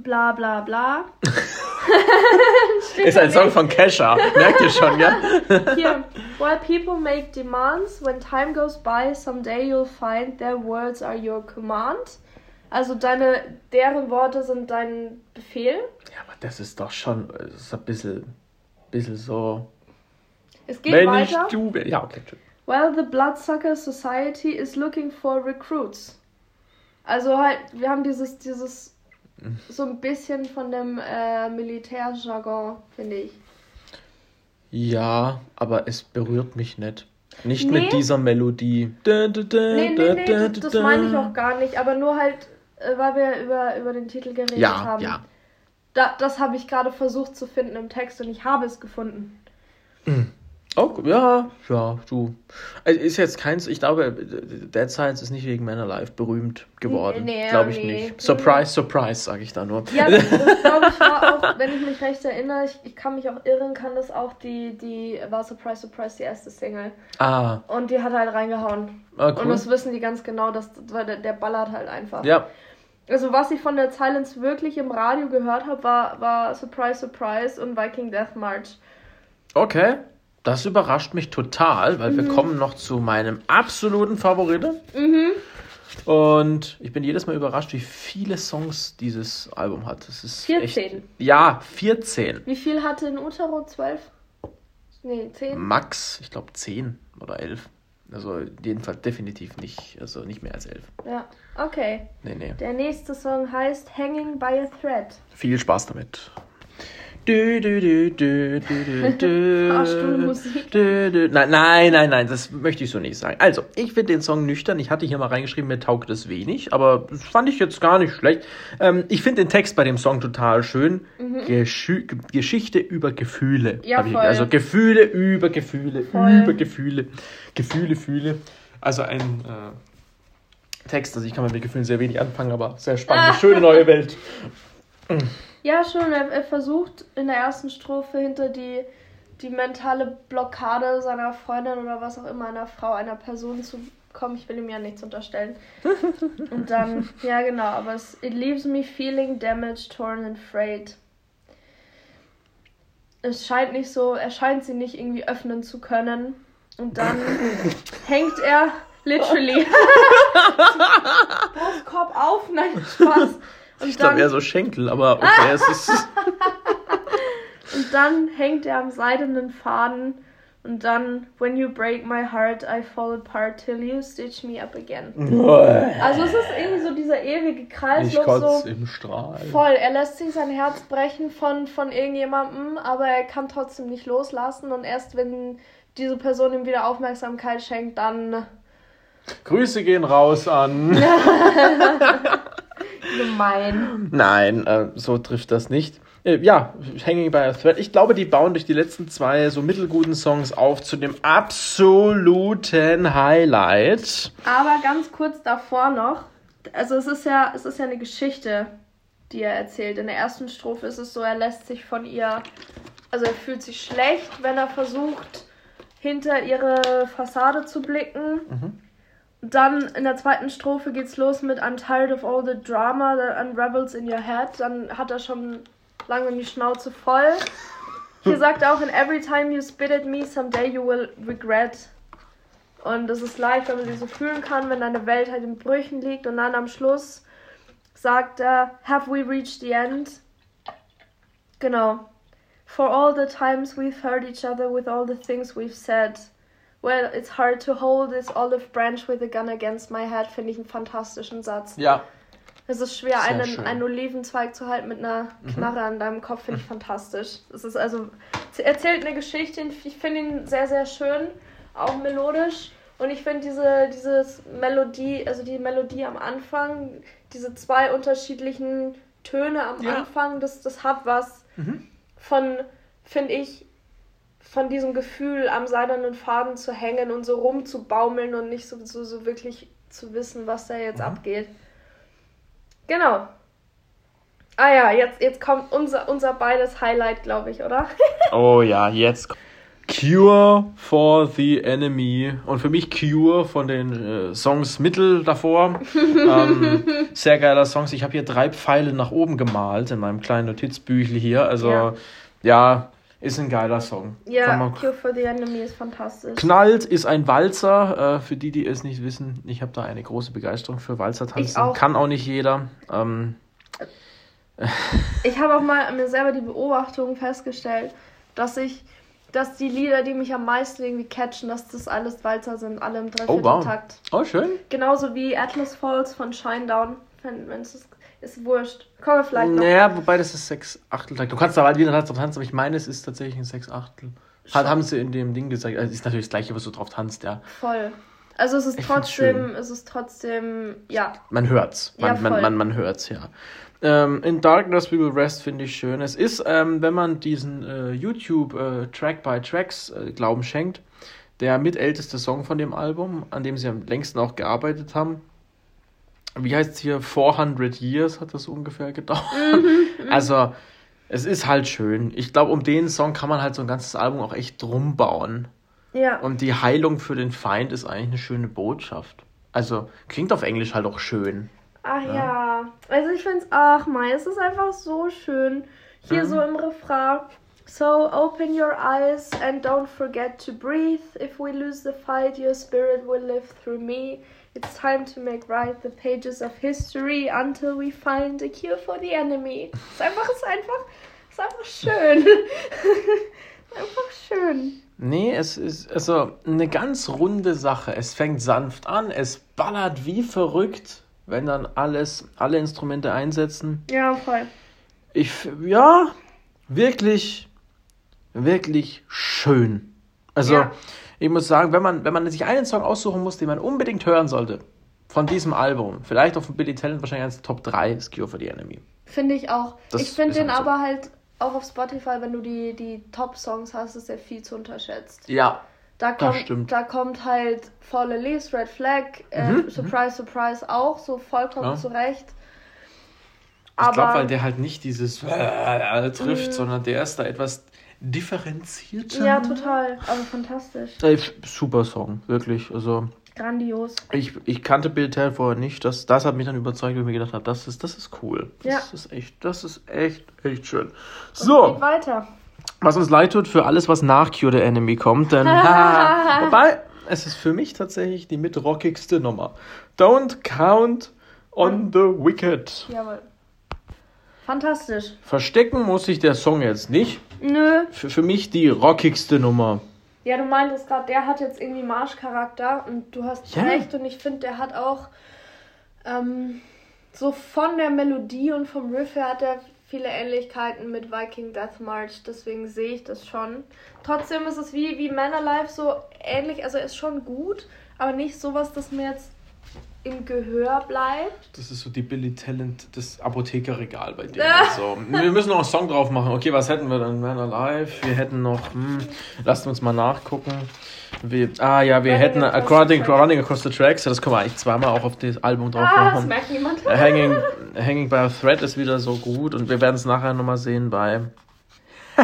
bla bla bla. Ist ein Song von Kesha. Merkt ihr schon, ja? Hier, while people make demands, when time goes by, someday you'll find their words are your command. Also deine, deren Worte sind dein Befehl. Ja, aber das ist doch schon. Das ist ein bisschen. bisschen so. Es geht wenn weiter. ich du. Ja, okay. tschüss. Well, the Bloodsucker Society is looking for recruits. Also halt, wir haben dieses, dieses so ein bisschen von dem äh, Militärjargon, finde ich. Ja, aber es berührt mich nicht. Nicht Nee. mit dieser Melodie. Da, da, da, Nee, nee, nee, da, das, das da. meine ich auch gar nicht, aber nur halt, äh, weil wir über, über den Titel geredet Ja, haben. ja. Da, das habe ich gerade versucht zu finden im Text und ich habe es gefunden. Oh, ja, ja, du. Also ist jetzt keins, ich glaube, Dead Science ist nicht wegen Man Alive berühmt geworden. Nee, glaube ich nee. nicht. Surprise, surprise, sage ich da nur. Ja, das, das glaube ich war auch, wenn ich mich recht erinnere, ich, ich kann mich auch irren, kann das auch die, die, war Surprise, Surprise die erste Single. Ah, Und die hat halt reingehauen. ah Und cool. das wissen die ganz genau, dass, weil der, der ballert halt einfach. Ja, Also was ich von der Silence wirklich im Radio gehört habe, war, war Surprise Surprise und Viking Death March. Okay, das überrascht mich total, weil wir kommen noch zu meinem absoluten Favoriten. Und ich bin jedes Mal überrascht, wie viele Songs dieses Album hat. Das ist 14. Echt, ja, 14. Wie viel hatte in Utero? 12? Nee, 10? Max, ich glaube 10 oder 11. Also jedenfalls definitiv nicht, also nicht mehr als 11. Ja, okay. Nee, nee. Der nächste Song heißt Hanging by a Thread. Viel Spaß damit. Du, du, du, du, du, Fahrstuhlmusik. du, du. Nein, nein, nein, nein, das möchte ich so nicht sagen. Also, ich finde den Song nüchtern. Ich hatte hier mal reingeschrieben, mir taugt es wenig, aber das fand ich jetzt gar nicht schlecht. Ähm, ich finde den Text bei dem Song total schön. Geschü Ge- Geschichte über Gefühle. Mhm. Ja, voll. also Gefühle über Gefühle, Voll. über Gefühle. Gefühle, Fühle. Also ein äh, Text, also ich kann mit Gefühlen sehr wenig anfangen, aber sehr spannend. Schöne neue Welt. Ja, schon. Er, er versucht in der ersten Strophe hinter die, die mentale Blockade seiner Freundin oder was auch immer, einer Frau, einer Person zu kommen. Ich will ihm ja nichts unterstellen. Und dann, ja genau, aber es it leaves me feeling damaged, torn and frayed. Es scheint nicht so, er scheint sie nicht irgendwie öffnen zu können. Und dann hängt er literally Brustkorb auf, nein, Spaß. Ich glaube eher so Schenkel, aber okay, es ist. Und dann hängt er am seidenen Faden und dann, when you break my heart, I fall apart till you stitch me up again. Also es ist irgendwie so dieser ewige Ich Kreislauf kotze so im Strahl. voll. Er lässt sich sein Herz brechen von, von irgendjemandem, aber er kann trotzdem nicht loslassen und erst wenn diese Person ihm wieder Aufmerksamkeit schenkt, dann Grüße gehen raus an. gemein. Nein, äh, so trifft das nicht. Äh, ja, Hanging by a Thread. Ich glaube, die bauen durch die letzten zwei so mittelguten Songs auf zu dem absoluten Highlight. Aber ganz kurz davor noch, also es ist ja, es ist ja eine Geschichte, die er erzählt. In der ersten Strophe ist es so, er lässt sich von ihr, also er fühlt sich schlecht, wenn er versucht, hinter ihre Fassade zu blicken. Und Dann in der zweiten Strophe geht's los mit I'm tired of all the drama that unravels in your head. Dann hat er schon lange die Schnauze voll. Hier sagt er auch, in every time you spit at me, someday you will regret. Und es ist leicht, wenn man sie so fühlen kann, wenn deine Welt halt in Brüchen liegt. Und dann am Schluss sagt er, Have we reached the end? Genau. For all the times we've hurt each other with all the things we've said. Well, it's hard to hold this olive branch with a gun against my head, finde ich einen fantastischen Satz. Ja. Es ist schwer, Sehr einen, schön. Mhm. einen Olivenzweig zu halten mit einer Knarre an deinem Kopf, finde ich fantastisch. Es ist also, er erzählt eine Geschichte, ich finde ihn sehr, sehr schön, auch melodisch. Und ich finde diese dieses Melodie, also die Melodie am Anfang, diese zwei unterschiedlichen Töne am Ja. Anfang, das, das hat was von, finde ich, von diesem Gefühl, am seidenen Faden zu hängen und so rumzubaumeln und nicht so, so, so wirklich zu wissen, was da jetzt abgeht. Genau. Ah ja, jetzt, jetzt kommt unser, unser beides Highlight, glaube ich, oder? Oh ja, jetzt. Cure for the Enemy. Und für mich Cure von den äh, Songs Mittel davor. ähm, sehr geiler Songs. Ich habe hier drei Pfeile nach oben gemalt in meinem kleinen Notizbüchle hier. Also, ja, Ja. Ist ein geiler Song. Ja, man- Cure for the Enemy ist fantastisch. Knallt ist ein Walzer. Äh, für die, die es nicht wissen, ich habe da eine große Begeisterung für Walzertanzen. Ich auch. Kann auch nicht jeder. Ähm, Ich habe auch mal an mir selber die Beobachtung festgestellt, dass ich, dass die Lieder, die mich am meisten irgendwie catchen, dass das alles Walzer sind, alle im oh, wow. Dreivierteltakt. Oh, schön. Genauso wie Atlas Falls von Shinedown. Wenn wenn es ist, ist wurscht. Kommen wir vielleicht noch. Naja, wobei das ist 6 Achteltakt. Du kannst da halt wieder drauf tanzen, aber ich meine, es ist tatsächlich ein 6 Achtel. Hat, haben sie in dem Ding gesagt. Also, ist natürlich das gleiche, was du drauf tanzt, ja. Voll. Also es ist Ich trotzdem, es ist trotzdem, ja, Man hört's. Man, Ja, man, man, man hört's, ja. Ähm, in Darkness We Will Rest finde ich schön. Es ist, ähm, wenn man diesen äh, YouTube äh, Track by Tracks äh, Glauben schenkt, der mitälteste Song von dem Album, an dem sie am längsten auch gearbeitet haben. Wie heißt es hier? 400 Years hat das ungefähr gedauert. also, es ist halt schön. Ich glaube, um den Song kann man halt so ein ganzes Album auch echt drum bauen. ja, Und die Heilung für den Feind ist eigentlich eine schöne Botschaft. Also, klingt auf Englisch halt auch schön. ach ja, Ja, also ich finde es, ach Mai, es ist einfach so schön. Hier Mhm. so im Refrain. So open your eyes and don't forget to breathe. If we lose the fight, your spirit will live through me. It's time to make right the pages of history until we find a cure for the enemy. Es ist einfach, ist einfach, ist einfach schön. ist einfach schön. Nee, es ist also eine ganz runde Sache. Es fängt sanft an, es ballert wie verrückt, wenn dann alles, alle Instrumente einsetzen. Ja, voll. Ich, ja, wirklich, wirklich schön. Also, Ja. Ich muss sagen, wenn man, wenn man sich einen Song aussuchen muss, den man unbedingt hören sollte, von diesem Album, vielleicht auch von Billy Talent, wahrscheinlich eins Top 3, ist Cure for the Enemy. Finde ich auch. Das ich finde den halt so. aber halt auch auf Spotify, wenn du die, die Top-Songs hast, ist der viel zu unterschätzt. Ja, Da kommt, stimmt. da kommt halt Fallen Leaves, Red Flag, äh, Mhm, Surprise, Surprise auch so vollkommen Ja. zurecht. ich glaube, weil der halt nicht dieses äh, trifft, Mhm. sondern der ist da etwas differenzierter. ja, total. Aber fantastisch. Ey, super Song, wirklich. Also, Grandios. ich, ich kannte Bill Tell vorher nicht. Das, das hat mich dann überzeugt, weil ich mir gedacht habe, das ist, das ist cool. Das Ja. ist echt, das ist echt, echt schön. Geht So, weiter. was uns leid tut für alles, was nach Cure the Enemy kommt, denn wobei, es ist für mich tatsächlich die mit rockigste Nummer. Don't count on the wicked. Jawohl. Fantastisch. Verstecken muss sich der Song jetzt nicht. Nö. Für, für mich die rockigste Nummer. Ja, du meintest gerade, der hat jetzt irgendwie Marschcharakter und du hast Ja. recht und ich finde, der hat auch ähm, so von der Melodie und vom Riff her hat er viele Ähnlichkeiten mit Viking Death March, deswegen sehe ich das schon. Trotzdem ist es wie, wie Man Alive so ähnlich, also er ist schon gut, aber nicht sowas, das mir jetzt im Gehör bleibt. Das ist so die Billy Talent, das Apothekerregal bei dir. Also, wir müssen noch einen Song drauf machen. Okay, was hätten wir dann? Man Alive. Wir hätten noch, hm, lasst uns mal nachgucken. Wir, ah ja, wir Running hätten Across Running. Running Across the Tracks. Das können wir eigentlich zweimal auch auf das Album drauf Ah, das machen. merkt niemand. Hanging, Hanging by a Thread ist wieder so gut und wir werden es nachher nochmal sehen bei.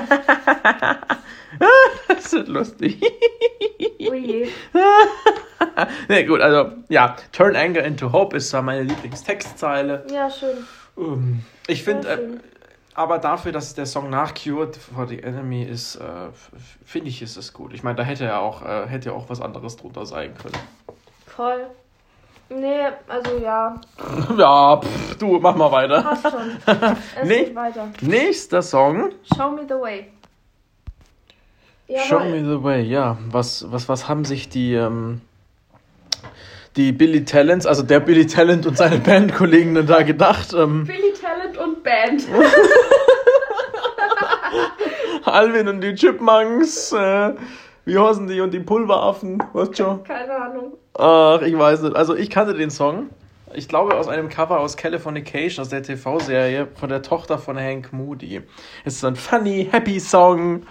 das wird lustig. Ui. ne, gut, also ja, Turn Anger into Hope ist da meine Lieblingstextzeile. Ja, schön. Ähm, Ich finde, äh, aber dafür, dass der Song nach Cured for the Enemy ist, äh, finde ich, ist es gut. Ich meine, da hätte ja auch, äh, hätte ja auch was anderes drunter sein können. Voll. Nee, also ja, ja, pff, du, mach mal weiter. passt schon. Es Nee. geht weiter. Nächster Song. Show me the way. Show Jawohl. me the way, ja. Was, was, was haben sich die, ähm, die Billy Talents, also der Billy Talent und seine Bandkollegen denn da gedacht? Ähm, Billy Talent und Band. Alvin und die Chipmunks, äh, wie heißen die und die Pulveraffen, weißt schon? Keine Ahnung. Ach, ich weiß nicht. Also ich kannte den Song. Ich glaube aus einem Cover aus Californication, aus der TV-Serie von der Tochter von Hank Moody. Es ist ein funny, happy Song.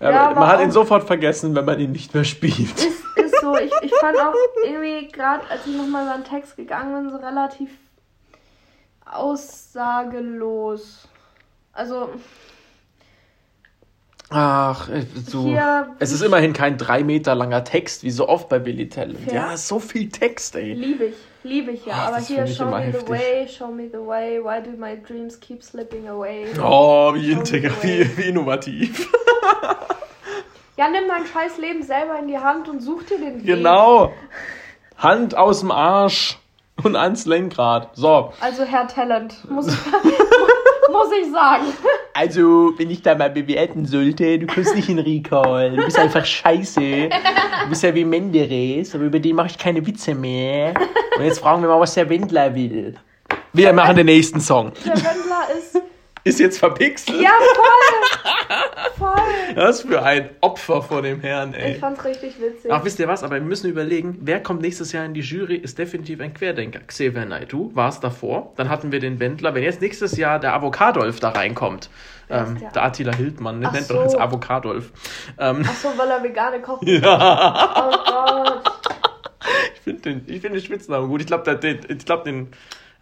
Ja, aber man hat ihn sofort vergessen, wenn man ihn nicht mehr spielt. Ist, ist so, ich, ich fand auch irgendwie, gerade als ich nochmal über den Text gegangen bin, so relativ aussagelos. Also, Ach, äh, so. Hier- Es ist immerhin kein drei Meter langer Text, wie so oft bei Billy Talent. Ja. Ja, so viel Text, ey. liebe ich, liebe ich ja. Ach, Aber hier, show me heftig. the way, show me the way, why do my dreams keep slipping away? Oh, wie, Show me integra the way. wie, wie innovativ. Ja, nimm dein scheiß Leben selber in die Hand und such dir den Weg. Genau. Hand aus dem Arsch und ans Lenkrad. So. Also Herr Talent, muss ich, muss ich sagen. Also, wenn ich da mal bewerten sollte, du kommst nicht in Recall. Du bist einfach scheiße. Du bist ja wie Menderes, aber über den mache ich keine Witze mehr. Und jetzt fragen wir mal, was der Wendler will. Wir machen den nächsten Song. Der Wendler ist... Ist jetzt verpixelt. Ja, voll! Voll! Was für ein Opfer vor dem Herrn, Ich ey. fand's richtig witzig. Ach, wisst ihr was? Aber wir müssen überlegen, wer kommt nächstes Jahr in die Jury, ist definitiv ein Querdenker. Xavier Naidoo war es davor. Dann hatten wir den Wendler. Wenn jetzt nächstes Jahr der Avocadolf da reinkommt, ähm, der? der Attila Hildmann, ne, Ach nennt doch jetzt so. Avocadolf. Ähm, Ach so, weil er vegane kocht. ja, Oh Gott. ich finde den, ich find den Spitznamen gut. Ich glaube, den, ich glaub, den,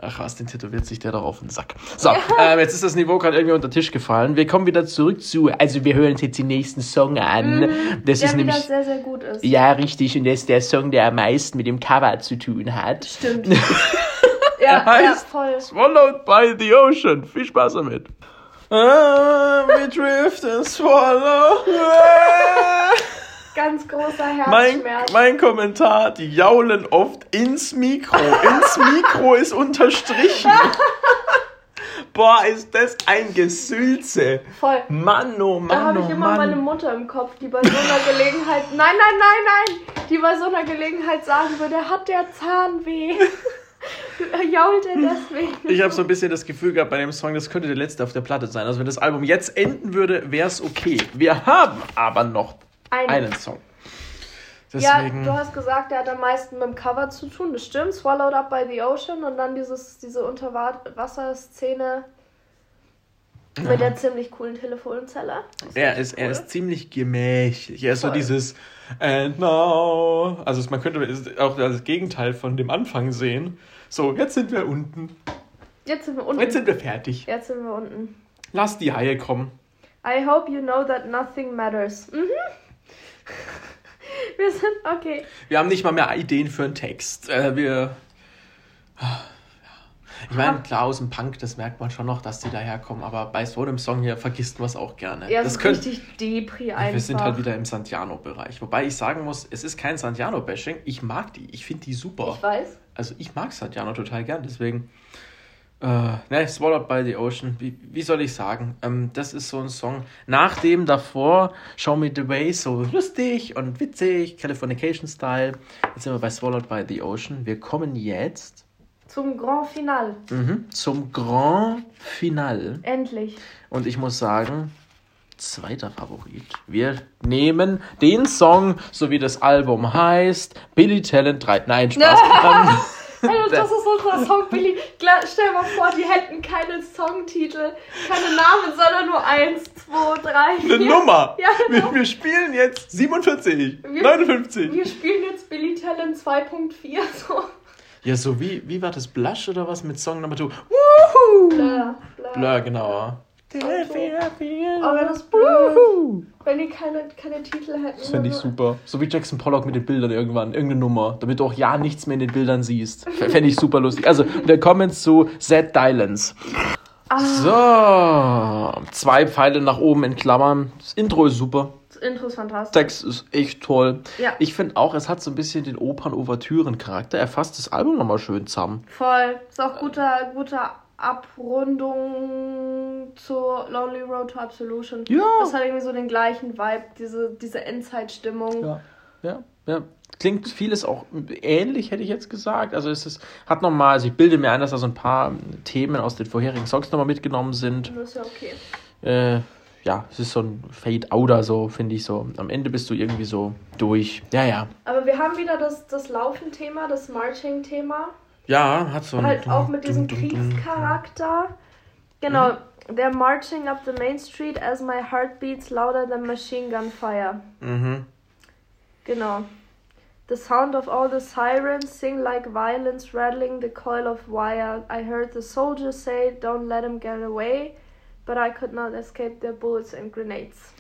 ach was, den tätowiert sich der doch auf den Sack. So, ähm, jetzt ist das Niveau gerade irgendwie unter den Tisch gefallen. Wir kommen wieder zurück zu, also wir hören uns jetzt den nächsten Song an. Das Mhm. Der ist nämlich, sehr, sehr gut ist. ja, richtig, und das ist der Song, der am meisten mit dem Cover zu tun hat. Stimmt. Ja, er heißt ja, voll. Swallowed by the Ocean. Viel Spaß damit. Ah, we drift and swallow. Ganz großer Herzschmerz. Mein, mein Kommentar, die jaulen oft ins Mikro. Ins Mikro ist unterstrichen. Boah, ist das ein Gesülze. Voll. Mann, oh Mann, Da habe ich oh immer Mann. meine Mutter im Kopf, die bei so einer Gelegenheit, nein, nein, nein, nein, die bei so einer Gelegenheit sagen würde, hat der Zahnweh. Jault er deswegen? Ich habe so ein bisschen das Gefühl gehabt bei dem Song, das könnte der letzte auf der Platte sein. Also wenn das Album jetzt enden würde, wäre es okay. Wir haben aber noch einen, einen Song. Deswegen... Ja, du hast gesagt, der hat am meisten mit dem Cover zu tun. Das stimmt. Swallowed Up by the Ocean und dann dieses, diese Unterwasserszene mit ja. der ziemlich coolen Telefonzelle. Er ist, cool. er ist ziemlich gemächlich. Er ist Voll. so dieses And now. Also man könnte auch das Gegenteil von dem Anfang sehen. So, jetzt sind wir unten. Jetzt sind wir unten. Jetzt sind wir fertig. Jetzt sind wir unten. Lass die Haie kommen. I hope you know that nothing matters. Mhm. Wir sind okay. Wir haben nicht mal mehr Ideen für einen Text. Äh, wir. Ich meine, klar, aus dem Punk, das merkt man schon noch, dass die daherkommen, aber bei so einem Song hier vergisst man es auch gerne. Ja, das ist könnt, richtig Depri einfach. Wir sind halt wieder im Santiano-Bereich. Wobei ich sagen muss, es ist kein Santiano-Bashing. Ich mag die. Ich finde die super. Ich weiß. Also ich mag Santiano total gern, deswegen. Uh, ne, Swallowed by the Ocean, wie, wie soll ich sagen? Ähm, das ist so ein Song, nachdem davor Show Me the Way so lustig und witzig, Californication Style. Jetzt sind wir bei Swallowed by the Ocean. Wir kommen jetzt zum Grand Final. Mhm, zum Grand Final. Endlich. Und ich muss sagen, zweiter Favorit. Wir nehmen den Song, so wie das Album heißt, Billy Talent 3. Nein, Spaß. also, das ist unser Song, Billy. Stell dir mal vor, die hätten keine Songtitel, keine Namen, sondern nur 1, 2, 3, 4. Eine Nummer. Ja, genau. wir, wir, spielen jetzt 47, wir, 59. Wir spielen jetzt Billy Talent 2.4. So. Ja, so wie, wie war das Blush oder was mit Song Nummer 2? Woohoo! Blur, Blur. Blur, genau. Aber das Blue, wenn die keine, keine Titel hätten. Das fände ich super. So wie Jackson Pollock mit den Bildern irgendwann, irgendeine Nummer, damit du auch ja nichts mehr in den Bildern siehst. Fände ich super lustig. Also, wir kommen zu Zed Dylans. Ah. So, zwei Pfeile nach oben in Klammern. Das Intro ist super. Das Intro ist fantastisch. Text ist echt toll. Ja. Ich finde auch, es hat so ein bisschen den Opern-Ouvertüren-Charakter. Er fasst das Album nochmal schön zusammen. Voll. Ist auch guter, guter Abrundung zur Lonely Road to Absolution. Ja. Das hat irgendwie so den gleichen Vibe, diese, diese Endzeit-Stimmung. Ja, ja, ja. Klingt vieles auch ähnlich, hätte ich jetzt gesagt. Also es ist, hat nochmal, also ich bilde mir ein, dass da so ein paar Themen aus den vorherigen Songs nochmal mitgenommen sind. Das ist ja okay. Äh, ja, es ist so ein Fade-Outer, so finde ich so. Am Ende bist du irgendwie so durch. Ja, ja. Aber wir haben wieder das, das Laufen-Thema, das Marching-Thema. Ja, hat so ein. Halt auch mit diesem Kriegscharakter. Genau, mhm. der Marching up the Main Street as my heart beats louder than machine gun fire. Mhm. Genau. The sound of all the sirens sing like violence rattling the coil of wire. I heard the soldiers say, Don't let him get away, but I could not escape their bullets and grenades.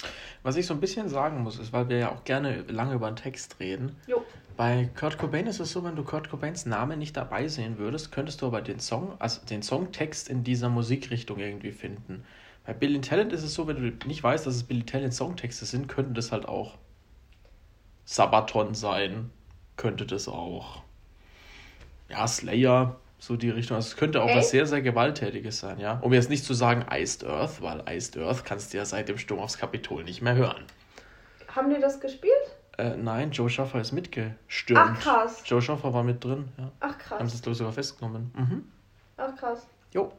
Was ich so ein bisschen sagen muss, ist, weil wir ja auch gerne lange über den Text reden. Jo. Bei Kurt Cobain ist es so, wenn du Kurt Cobains Namen nicht dabei sehen würdest, könntest du aber den Song, also den Songtext in dieser Musikrichtung irgendwie finden. Bei Billy Talent ist es so, wenn du nicht weißt, dass es Billy Talent Songtexte sind, könnten das halt auch Sabaton sein. Könnte das auch. Ja, Slayer, so die Richtung. Also es könnte auch okay. was sehr, sehr Gewalttätiges sein, ja. Um jetzt nicht zu sagen Iced Earth, weil Iced Earth kannst du ja seit dem Sturm aufs Kapitol nicht mehr hören. Haben die das gespielt? Äh, nein, Joe Schaffer ist mitgestürmt. Ach krass. Joe Schaffer war mit drin, ja. Ach krass. Haben sie es, glaube ich, sogar festgenommen. Mhm. Ach krass. Jo.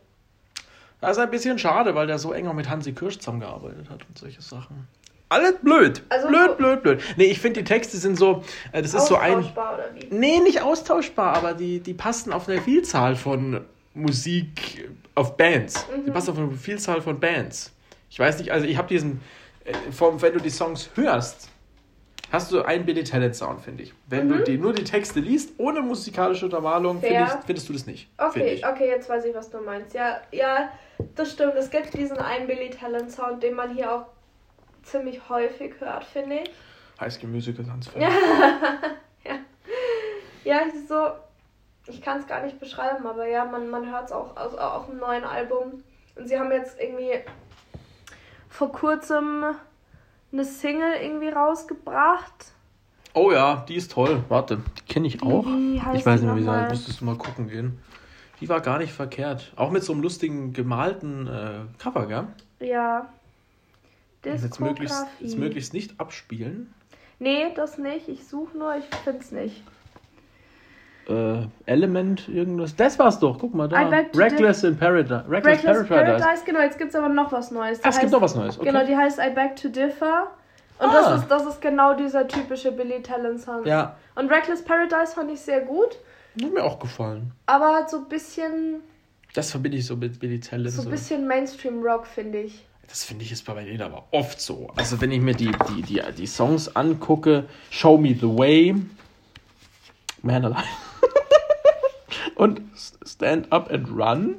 Das ist ein bisschen schade, weil der so eng auch mit Hansi Kirsch zusammengearbeitet hat und solche Sachen. Alles blöd. Also blöd, blöd, blöd. Nee, ich finde, die Texte sind so. Äh, das ist so ein. Austauschbar oder wie? Nee, nicht austauschbar, aber die, die passen auf eine Vielzahl von Musik, auf Bands. Mhm. Die passen auf eine Vielzahl von Bands. Ich weiß nicht, also ich habe diesen. Äh, vom, wenn du die Songs hörst, hast du einen Billy Talent Sound, finde ich. Wenn mhm. du die, nur die Texte liest, ohne musikalische Untermalung, find ich, findest du das nicht. Okay, okay, jetzt weiß ich, was du meinst. Ja, ja, das stimmt. Es gibt diesen einen Billy Talent Sound, den man hier auch ziemlich häufig hört, finde ich. Heiß Musical ja. ja. Ja, so. ich kann es gar nicht beschreiben, aber ja, man, man hört es auch also auch im neuen Album. Und sie haben jetzt irgendwie vor kurzem eine Single irgendwie rausgebracht. Oh ja, die ist toll. Warte, die kenne ich auch. wie heißt ich weiß die nicht mehr, wie sie heißt. Müsstest du mal gucken gehen. Die war gar nicht verkehrt. Auch mit so einem lustigen gemalten äh, Cover, gell? Ja. Jetzt möglichst, jetzt möglichst nicht abspielen. Nee, das nicht. Ich suche nur, ich find's nicht. Äh, Element, irgendwas. Das war's doch. Guck mal da. Reckless in Paradise. Reckless, Reckless Paradise. Paradise. genau, jetzt gibt's aber noch was Neues. Die Ah, es gibt noch was Neues. Okay. Genau, die heißt I Beg to Differ. Und Ah. das, ist, das ist genau dieser typische Billy Talent Song. Ja, Und Reckless Paradise fand ich sehr gut, hat mir auch gefallen. aber halt so ein bisschen, Das verbinde ich so mit Billy Talent. so ein bisschen Mainstream Rock, finde ich. Das finde ich ist bei denen aber oft so. Also wenn ich mir die, die, die, die Songs angucke, Show Me the Way, Man Alive und Stand Up and Run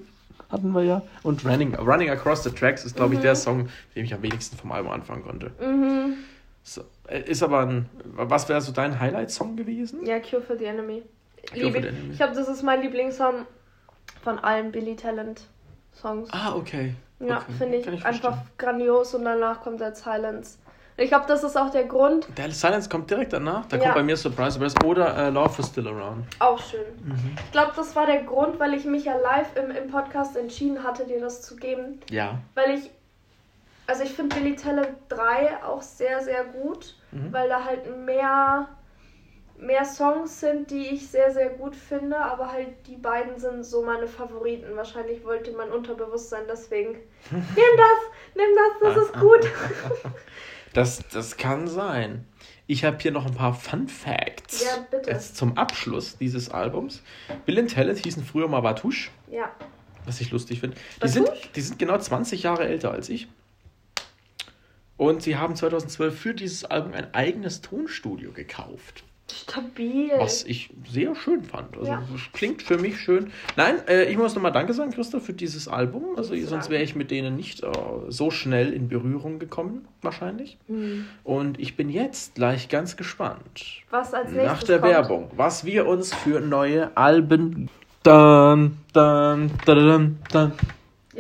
hatten wir ja. Und Running, Running Across the Tracks ist, glaube ich, der Song, den ich am wenigsten vom Album anfangen konnte. Mhm. So, äh, ist aber ein, was wäre so dein Highlight-Song gewesen? Ja, Cure for the Enemy. Cure for ich. the Enemy. Ich glaube, das ist mein Lieblingssong von allen Billy Talent Songs. Ah, okay. ja, okay. finde ich, ich einfach verstehen. grandios und danach kommt der Silence. Ich glaube, das ist auch der Grund. Der Silence kommt direkt danach. Da Ja. kommt bei mir Surprise Surprise oder äh, Love is Still Around. Auch schön. Mhm. Ich glaube, das war der Grund, weil ich mich ja live im, im Podcast entschieden hatte, dir das zu geben. Ja. Weil ich, also ich finde Billy Talent 3 auch sehr, sehr gut, Mhm. weil da halt mehr, mehr Songs sind, die ich sehr, sehr gut finde, aber halt die beiden sind so meine Favoriten. Wahrscheinlich wollte mein Unterbewusstsein deswegen, nimm das, nimm das, das ist gut. Das, das kann sein. Ich habe hier noch ein paar Fun Facts. Ja, bitte. Jetzt zum Abschluss dieses Albums. Bill and Talent hießen früher mal Batouche, Ja, was ich lustig finde. Die sind, die sind genau 20 Jahre älter als ich. Und sie haben 2012 für dieses Album ein eigenes Tonstudio gekauft. Stabil. Was ich sehr schön fand. Also Ja. klingt für mich schön. Nein, äh, ich muss nochmal Danke sagen, Christa, für dieses Album. Also sonst wäre ich mit denen nicht äh, so schnell in Berührung gekommen, wahrscheinlich. Hm. Und ich bin jetzt gleich ganz gespannt. Was als nächstes Nach der kommt. Werbung, was wir uns für neue Alben. Dann, dann, dann, dann,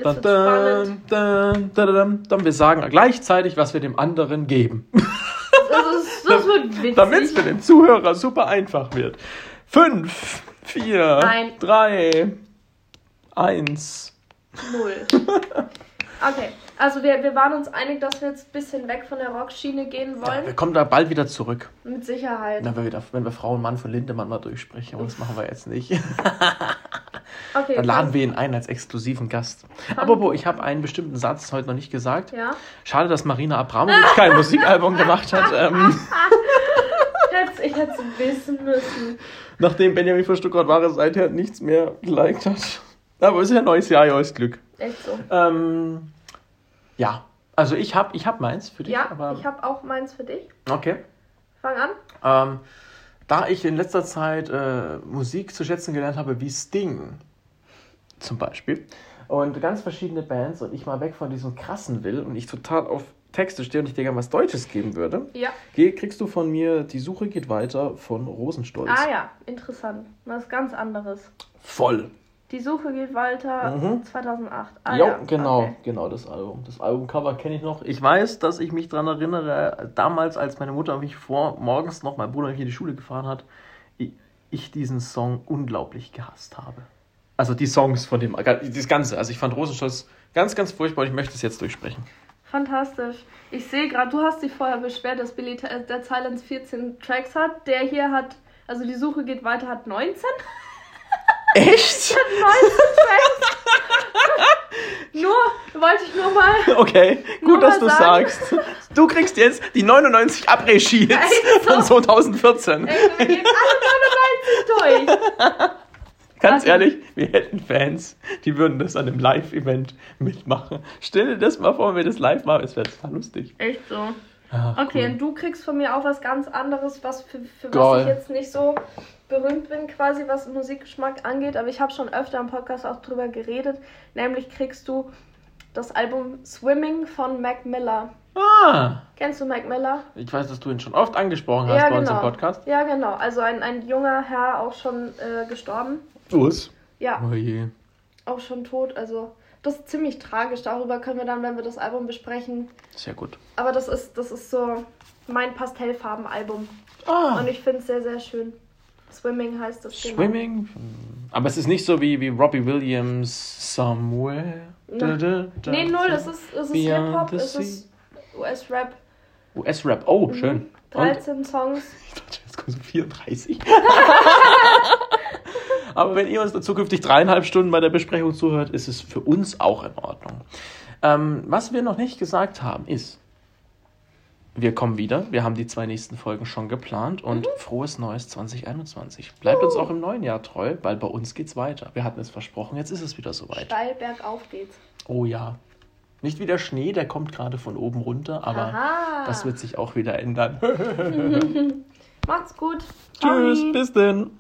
dann, dann, dann, dann. Wir sagen gleichzeitig, was wir dem anderen geben. Das, ist, das wird witzig. Damit es für den Zuhörer super einfach wird. Fünf, vier, Nein. drei, eins. Null. Okay, also wir, wir waren uns einig, dass wir jetzt ein bisschen weg von der Rockschiene gehen Ja, wollen. wir kommen da bald wieder zurück. Mit Sicherheit. Wenn wir, wenn wir Frau und Mann von Lindemann mal durchsprechen. Aber das machen wir jetzt nicht. Okay, Dann laden wir ihn ein als exklusiven Gast. Apropos, ich habe einen bestimmten Satz heute noch nicht gesagt. Ja. Schade, dass Marina Abramovic kein Musikalbum gemacht hat. Ähm, Ich hätte es wissen müssen. nachdem Benjamin von Stuttgart Ware seither nichts mehr geliked hat. Aber es ist ja ein neues Jahr, neues Glück. Echt so. Ähm, ja, also ich habe ich hab meins für dich. Ja, aber, ich habe auch meins für dich. Okay. Fang an. Ähm, da ich in letzter Zeit äh, Musik zu schätzen gelernt habe, wie Sting zum Beispiel, und ganz verschiedene Bands und ich mal weg von diesem krassen will und ich total auf Texte stehe und ich dir gerne was Deutsches geben würde, Ja. geh- kriegst du von mir Die Suche geht weiter von Rosenstolz. Ah ja, interessant. Was ganz anderes. Voll. Die Suche geht weiter Mhm. 2008. Ah, jo, ja. genau, Okay. genau das Album. Das Albumcover kenne ich noch. Ich weiß, dass ich mich daran erinnere, damals, als meine Mutter mich vor morgens noch, mein Bruder mich in die Schule gefahren hat, ich, ich diesen Song unglaublich gehasst habe. Also die Songs von dem, das Ganze. Also ich fand Rosenstolz ganz, ganz furchtbar und ich möchte es jetzt durchsprechen. Fantastisch. Ich sehe gerade, du hast dich vorher beschwert, dass Billy der Silence 14 Tracks hat. Der hier hat, also die Suche geht weiter, hat 19. Echt? 19 Tracks. nur, wollte ich nur mal. Okay, gut, dass du sagen. sagst. Du kriegst jetzt die 99 Après-Ski Echt von so? 2014. Ey, wir gehen alle 99 durch. Ganz ehrlich, wir hätten Fans, die würden das an einem Live-Event mitmachen. Stell dir das mal vor, wenn wir das live machen, es wäre total lustig. Echt so. Ah, Okay, cool. und du kriegst von mir auch was ganz anderes, was für, für was ich jetzt nicht so berühmt bin, quasi was Musikgeschmack angeht. Aber ich habe schon öfter im Podcast auch drüber geredet. Nämlich kriegst du das Album Swimming von Mac Miller. Ah, Kennst du Mac Miller? ich weiß, dass du ihn schon oft angesprochen hast bei uns im Podcast. Ja, genau. Also ein, ein junger Herr, auch schon äh, gestorben. Was? Ja, Oh je. auch schon tot. Also, das ist ziemlich tragisch. Darüber können wir dann, wenn wir das Album besprechen. Sehr gut. Aber das ist, das ist so mein Pastellfarben-Album. Ah. Und ich finde es sehr, sehr schön. Swimming heißt das. Swimming. Aber es ist nicht so wie, wie Robbie Williams Somewhere. Da, da, da. Nee, null. Es ist, es ist Hip-Hop, es sea. ist US-Rap. US-Rap. Oh, schön. Und 13 Songs. ich dachte, jetzt kommen so 34. Aber wenn ihr uns da zukünftig dreieinhalb Stunden bei der Besprechung zuhört, ist es für uns auch in Ordnung. Ähm, was wir noch nicht gesagt haben, ist, wir kommen wieder. Wir haben die zwei nächsten Folgen schon geplant und frohes Neues 2021. Bleibt uns auch im neuen Jahr treu, weil bei uns geht's weiter. Wir hatten es versprochen, jetzt ist es wieder soweit. Steil bergauf geht's. Oh ja. Nicht wie der Schnee, der kommt gerade von oben runter, aber Aha. das wird sich auch wieder ändern. Macht's gut. Tschüss, Ciao. bis denn.